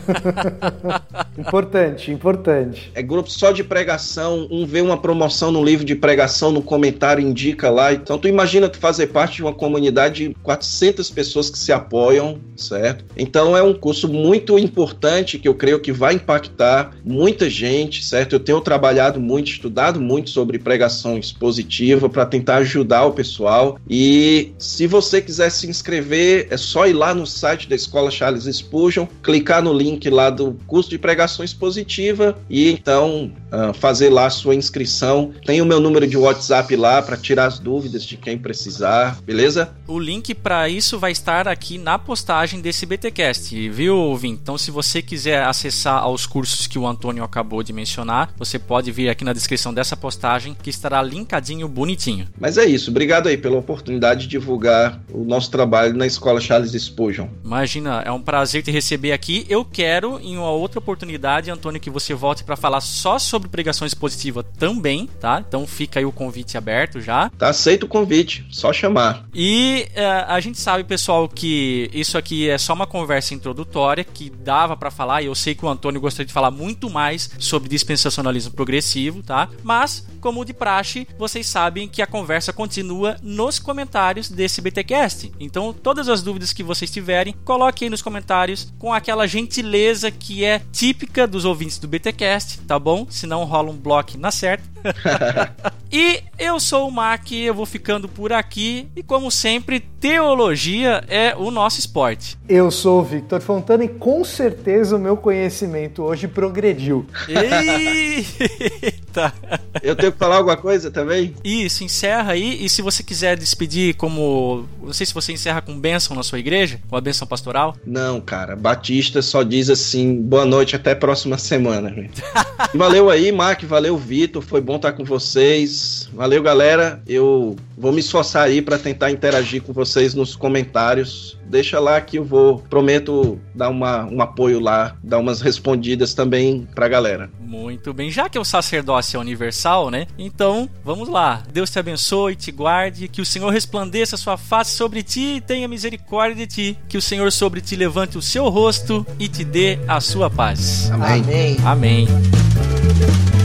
importante, importante. É grupo só de pregação, um vê uma promoção no livro de pregação, no comentário indica lá. Então tu imagina tu fazer parte de uma comunidade de 400 pessoas que se apoiam, certo? Então é um curso muito importante que eu creio que vai impactar muita gente, certo? Eu tenho trabalhado muito, estudado muito sobre pregação expositiva para tentar ajudar o pessoal. E se você quiser se inscrever, é só ir lá no site da Escola Charles Spurgeon, clicar no link lá do curso de pregação expositiva e então uh, fazer lá a sua inscrição. Tem o meu número de WhatsApp lá para tirar as dúvidas de quem precisar, beleza? O link para isso vai estar aqui na postagem desse BTcast, viu, Vim? Então, se você quiser acessar aos cursos que o Antônio acabou de mencionar, você pode vir aqui na descrição dessa postagem que estará linkadinho bonitinho. Mas é isso, obrigado aí pela oportunidade de divulgar o nosso trabalho na Escola Charles Spurgeon. Imagina, é um prazer te receber aqui. Eu quero, em uma outra oportunidade, Antônio, que você volte para falar só sobre pregação expositiva também, tá? Então fica aí o convite aberto já. Tá aceito o convite, só chamar. E uh, a gente sabe, pessoal, que isso aqui é só uma conversa introdutória que dava para falar, e eu sei que o Antônio gostaria de falar muito mais sobre dispensacionalismo progressivo, tá? Mas, como de praxe, vocês sabem que a conversa continua nos comentários desse BTcast. Então, todas as dúvidas que vocês tiverem, coloquem aí nos comentários com aquela gentileza que é típica dos ouvintes do BTcast, tá bom? Senão rola um bloco na certa. e eu sou o Mac, eu vou ficando por aqui e como sempre, teologia é o nosso esporte. Eu sou o Victor Fontana e com certeza o meu conhecimento hoje progrediu. Eita! Eu tenho que falar alguma coisa também? Isso, encerra aí e se você quiser despedir como, não sei se você encerra com bênção na sua igreja, com a bênção pastoral? Não, cara, Batista só diz assim, boa noite, até a próxima semana. valeu aí, Mac, valeu Vitor, foi bom estar com vocês. Valeu, galera. Eu vou me esforçar aí para tentar interagir com vocês nos comentários. Deixa lá que eu vou, prometo dar uma, um apoio lá, dar umas respondidas também pra galera. Muito bem, já que o sacerdócio é universal, né? Então, vamos lá. Deus te abençoe, te guarde, que o Senhor resplandeça a sua face sobre ti e tenha misericórdia de ti, que o Senhor sobre ti levante o seu rosto e te dê a sua paz. Amém. Amém. Amém.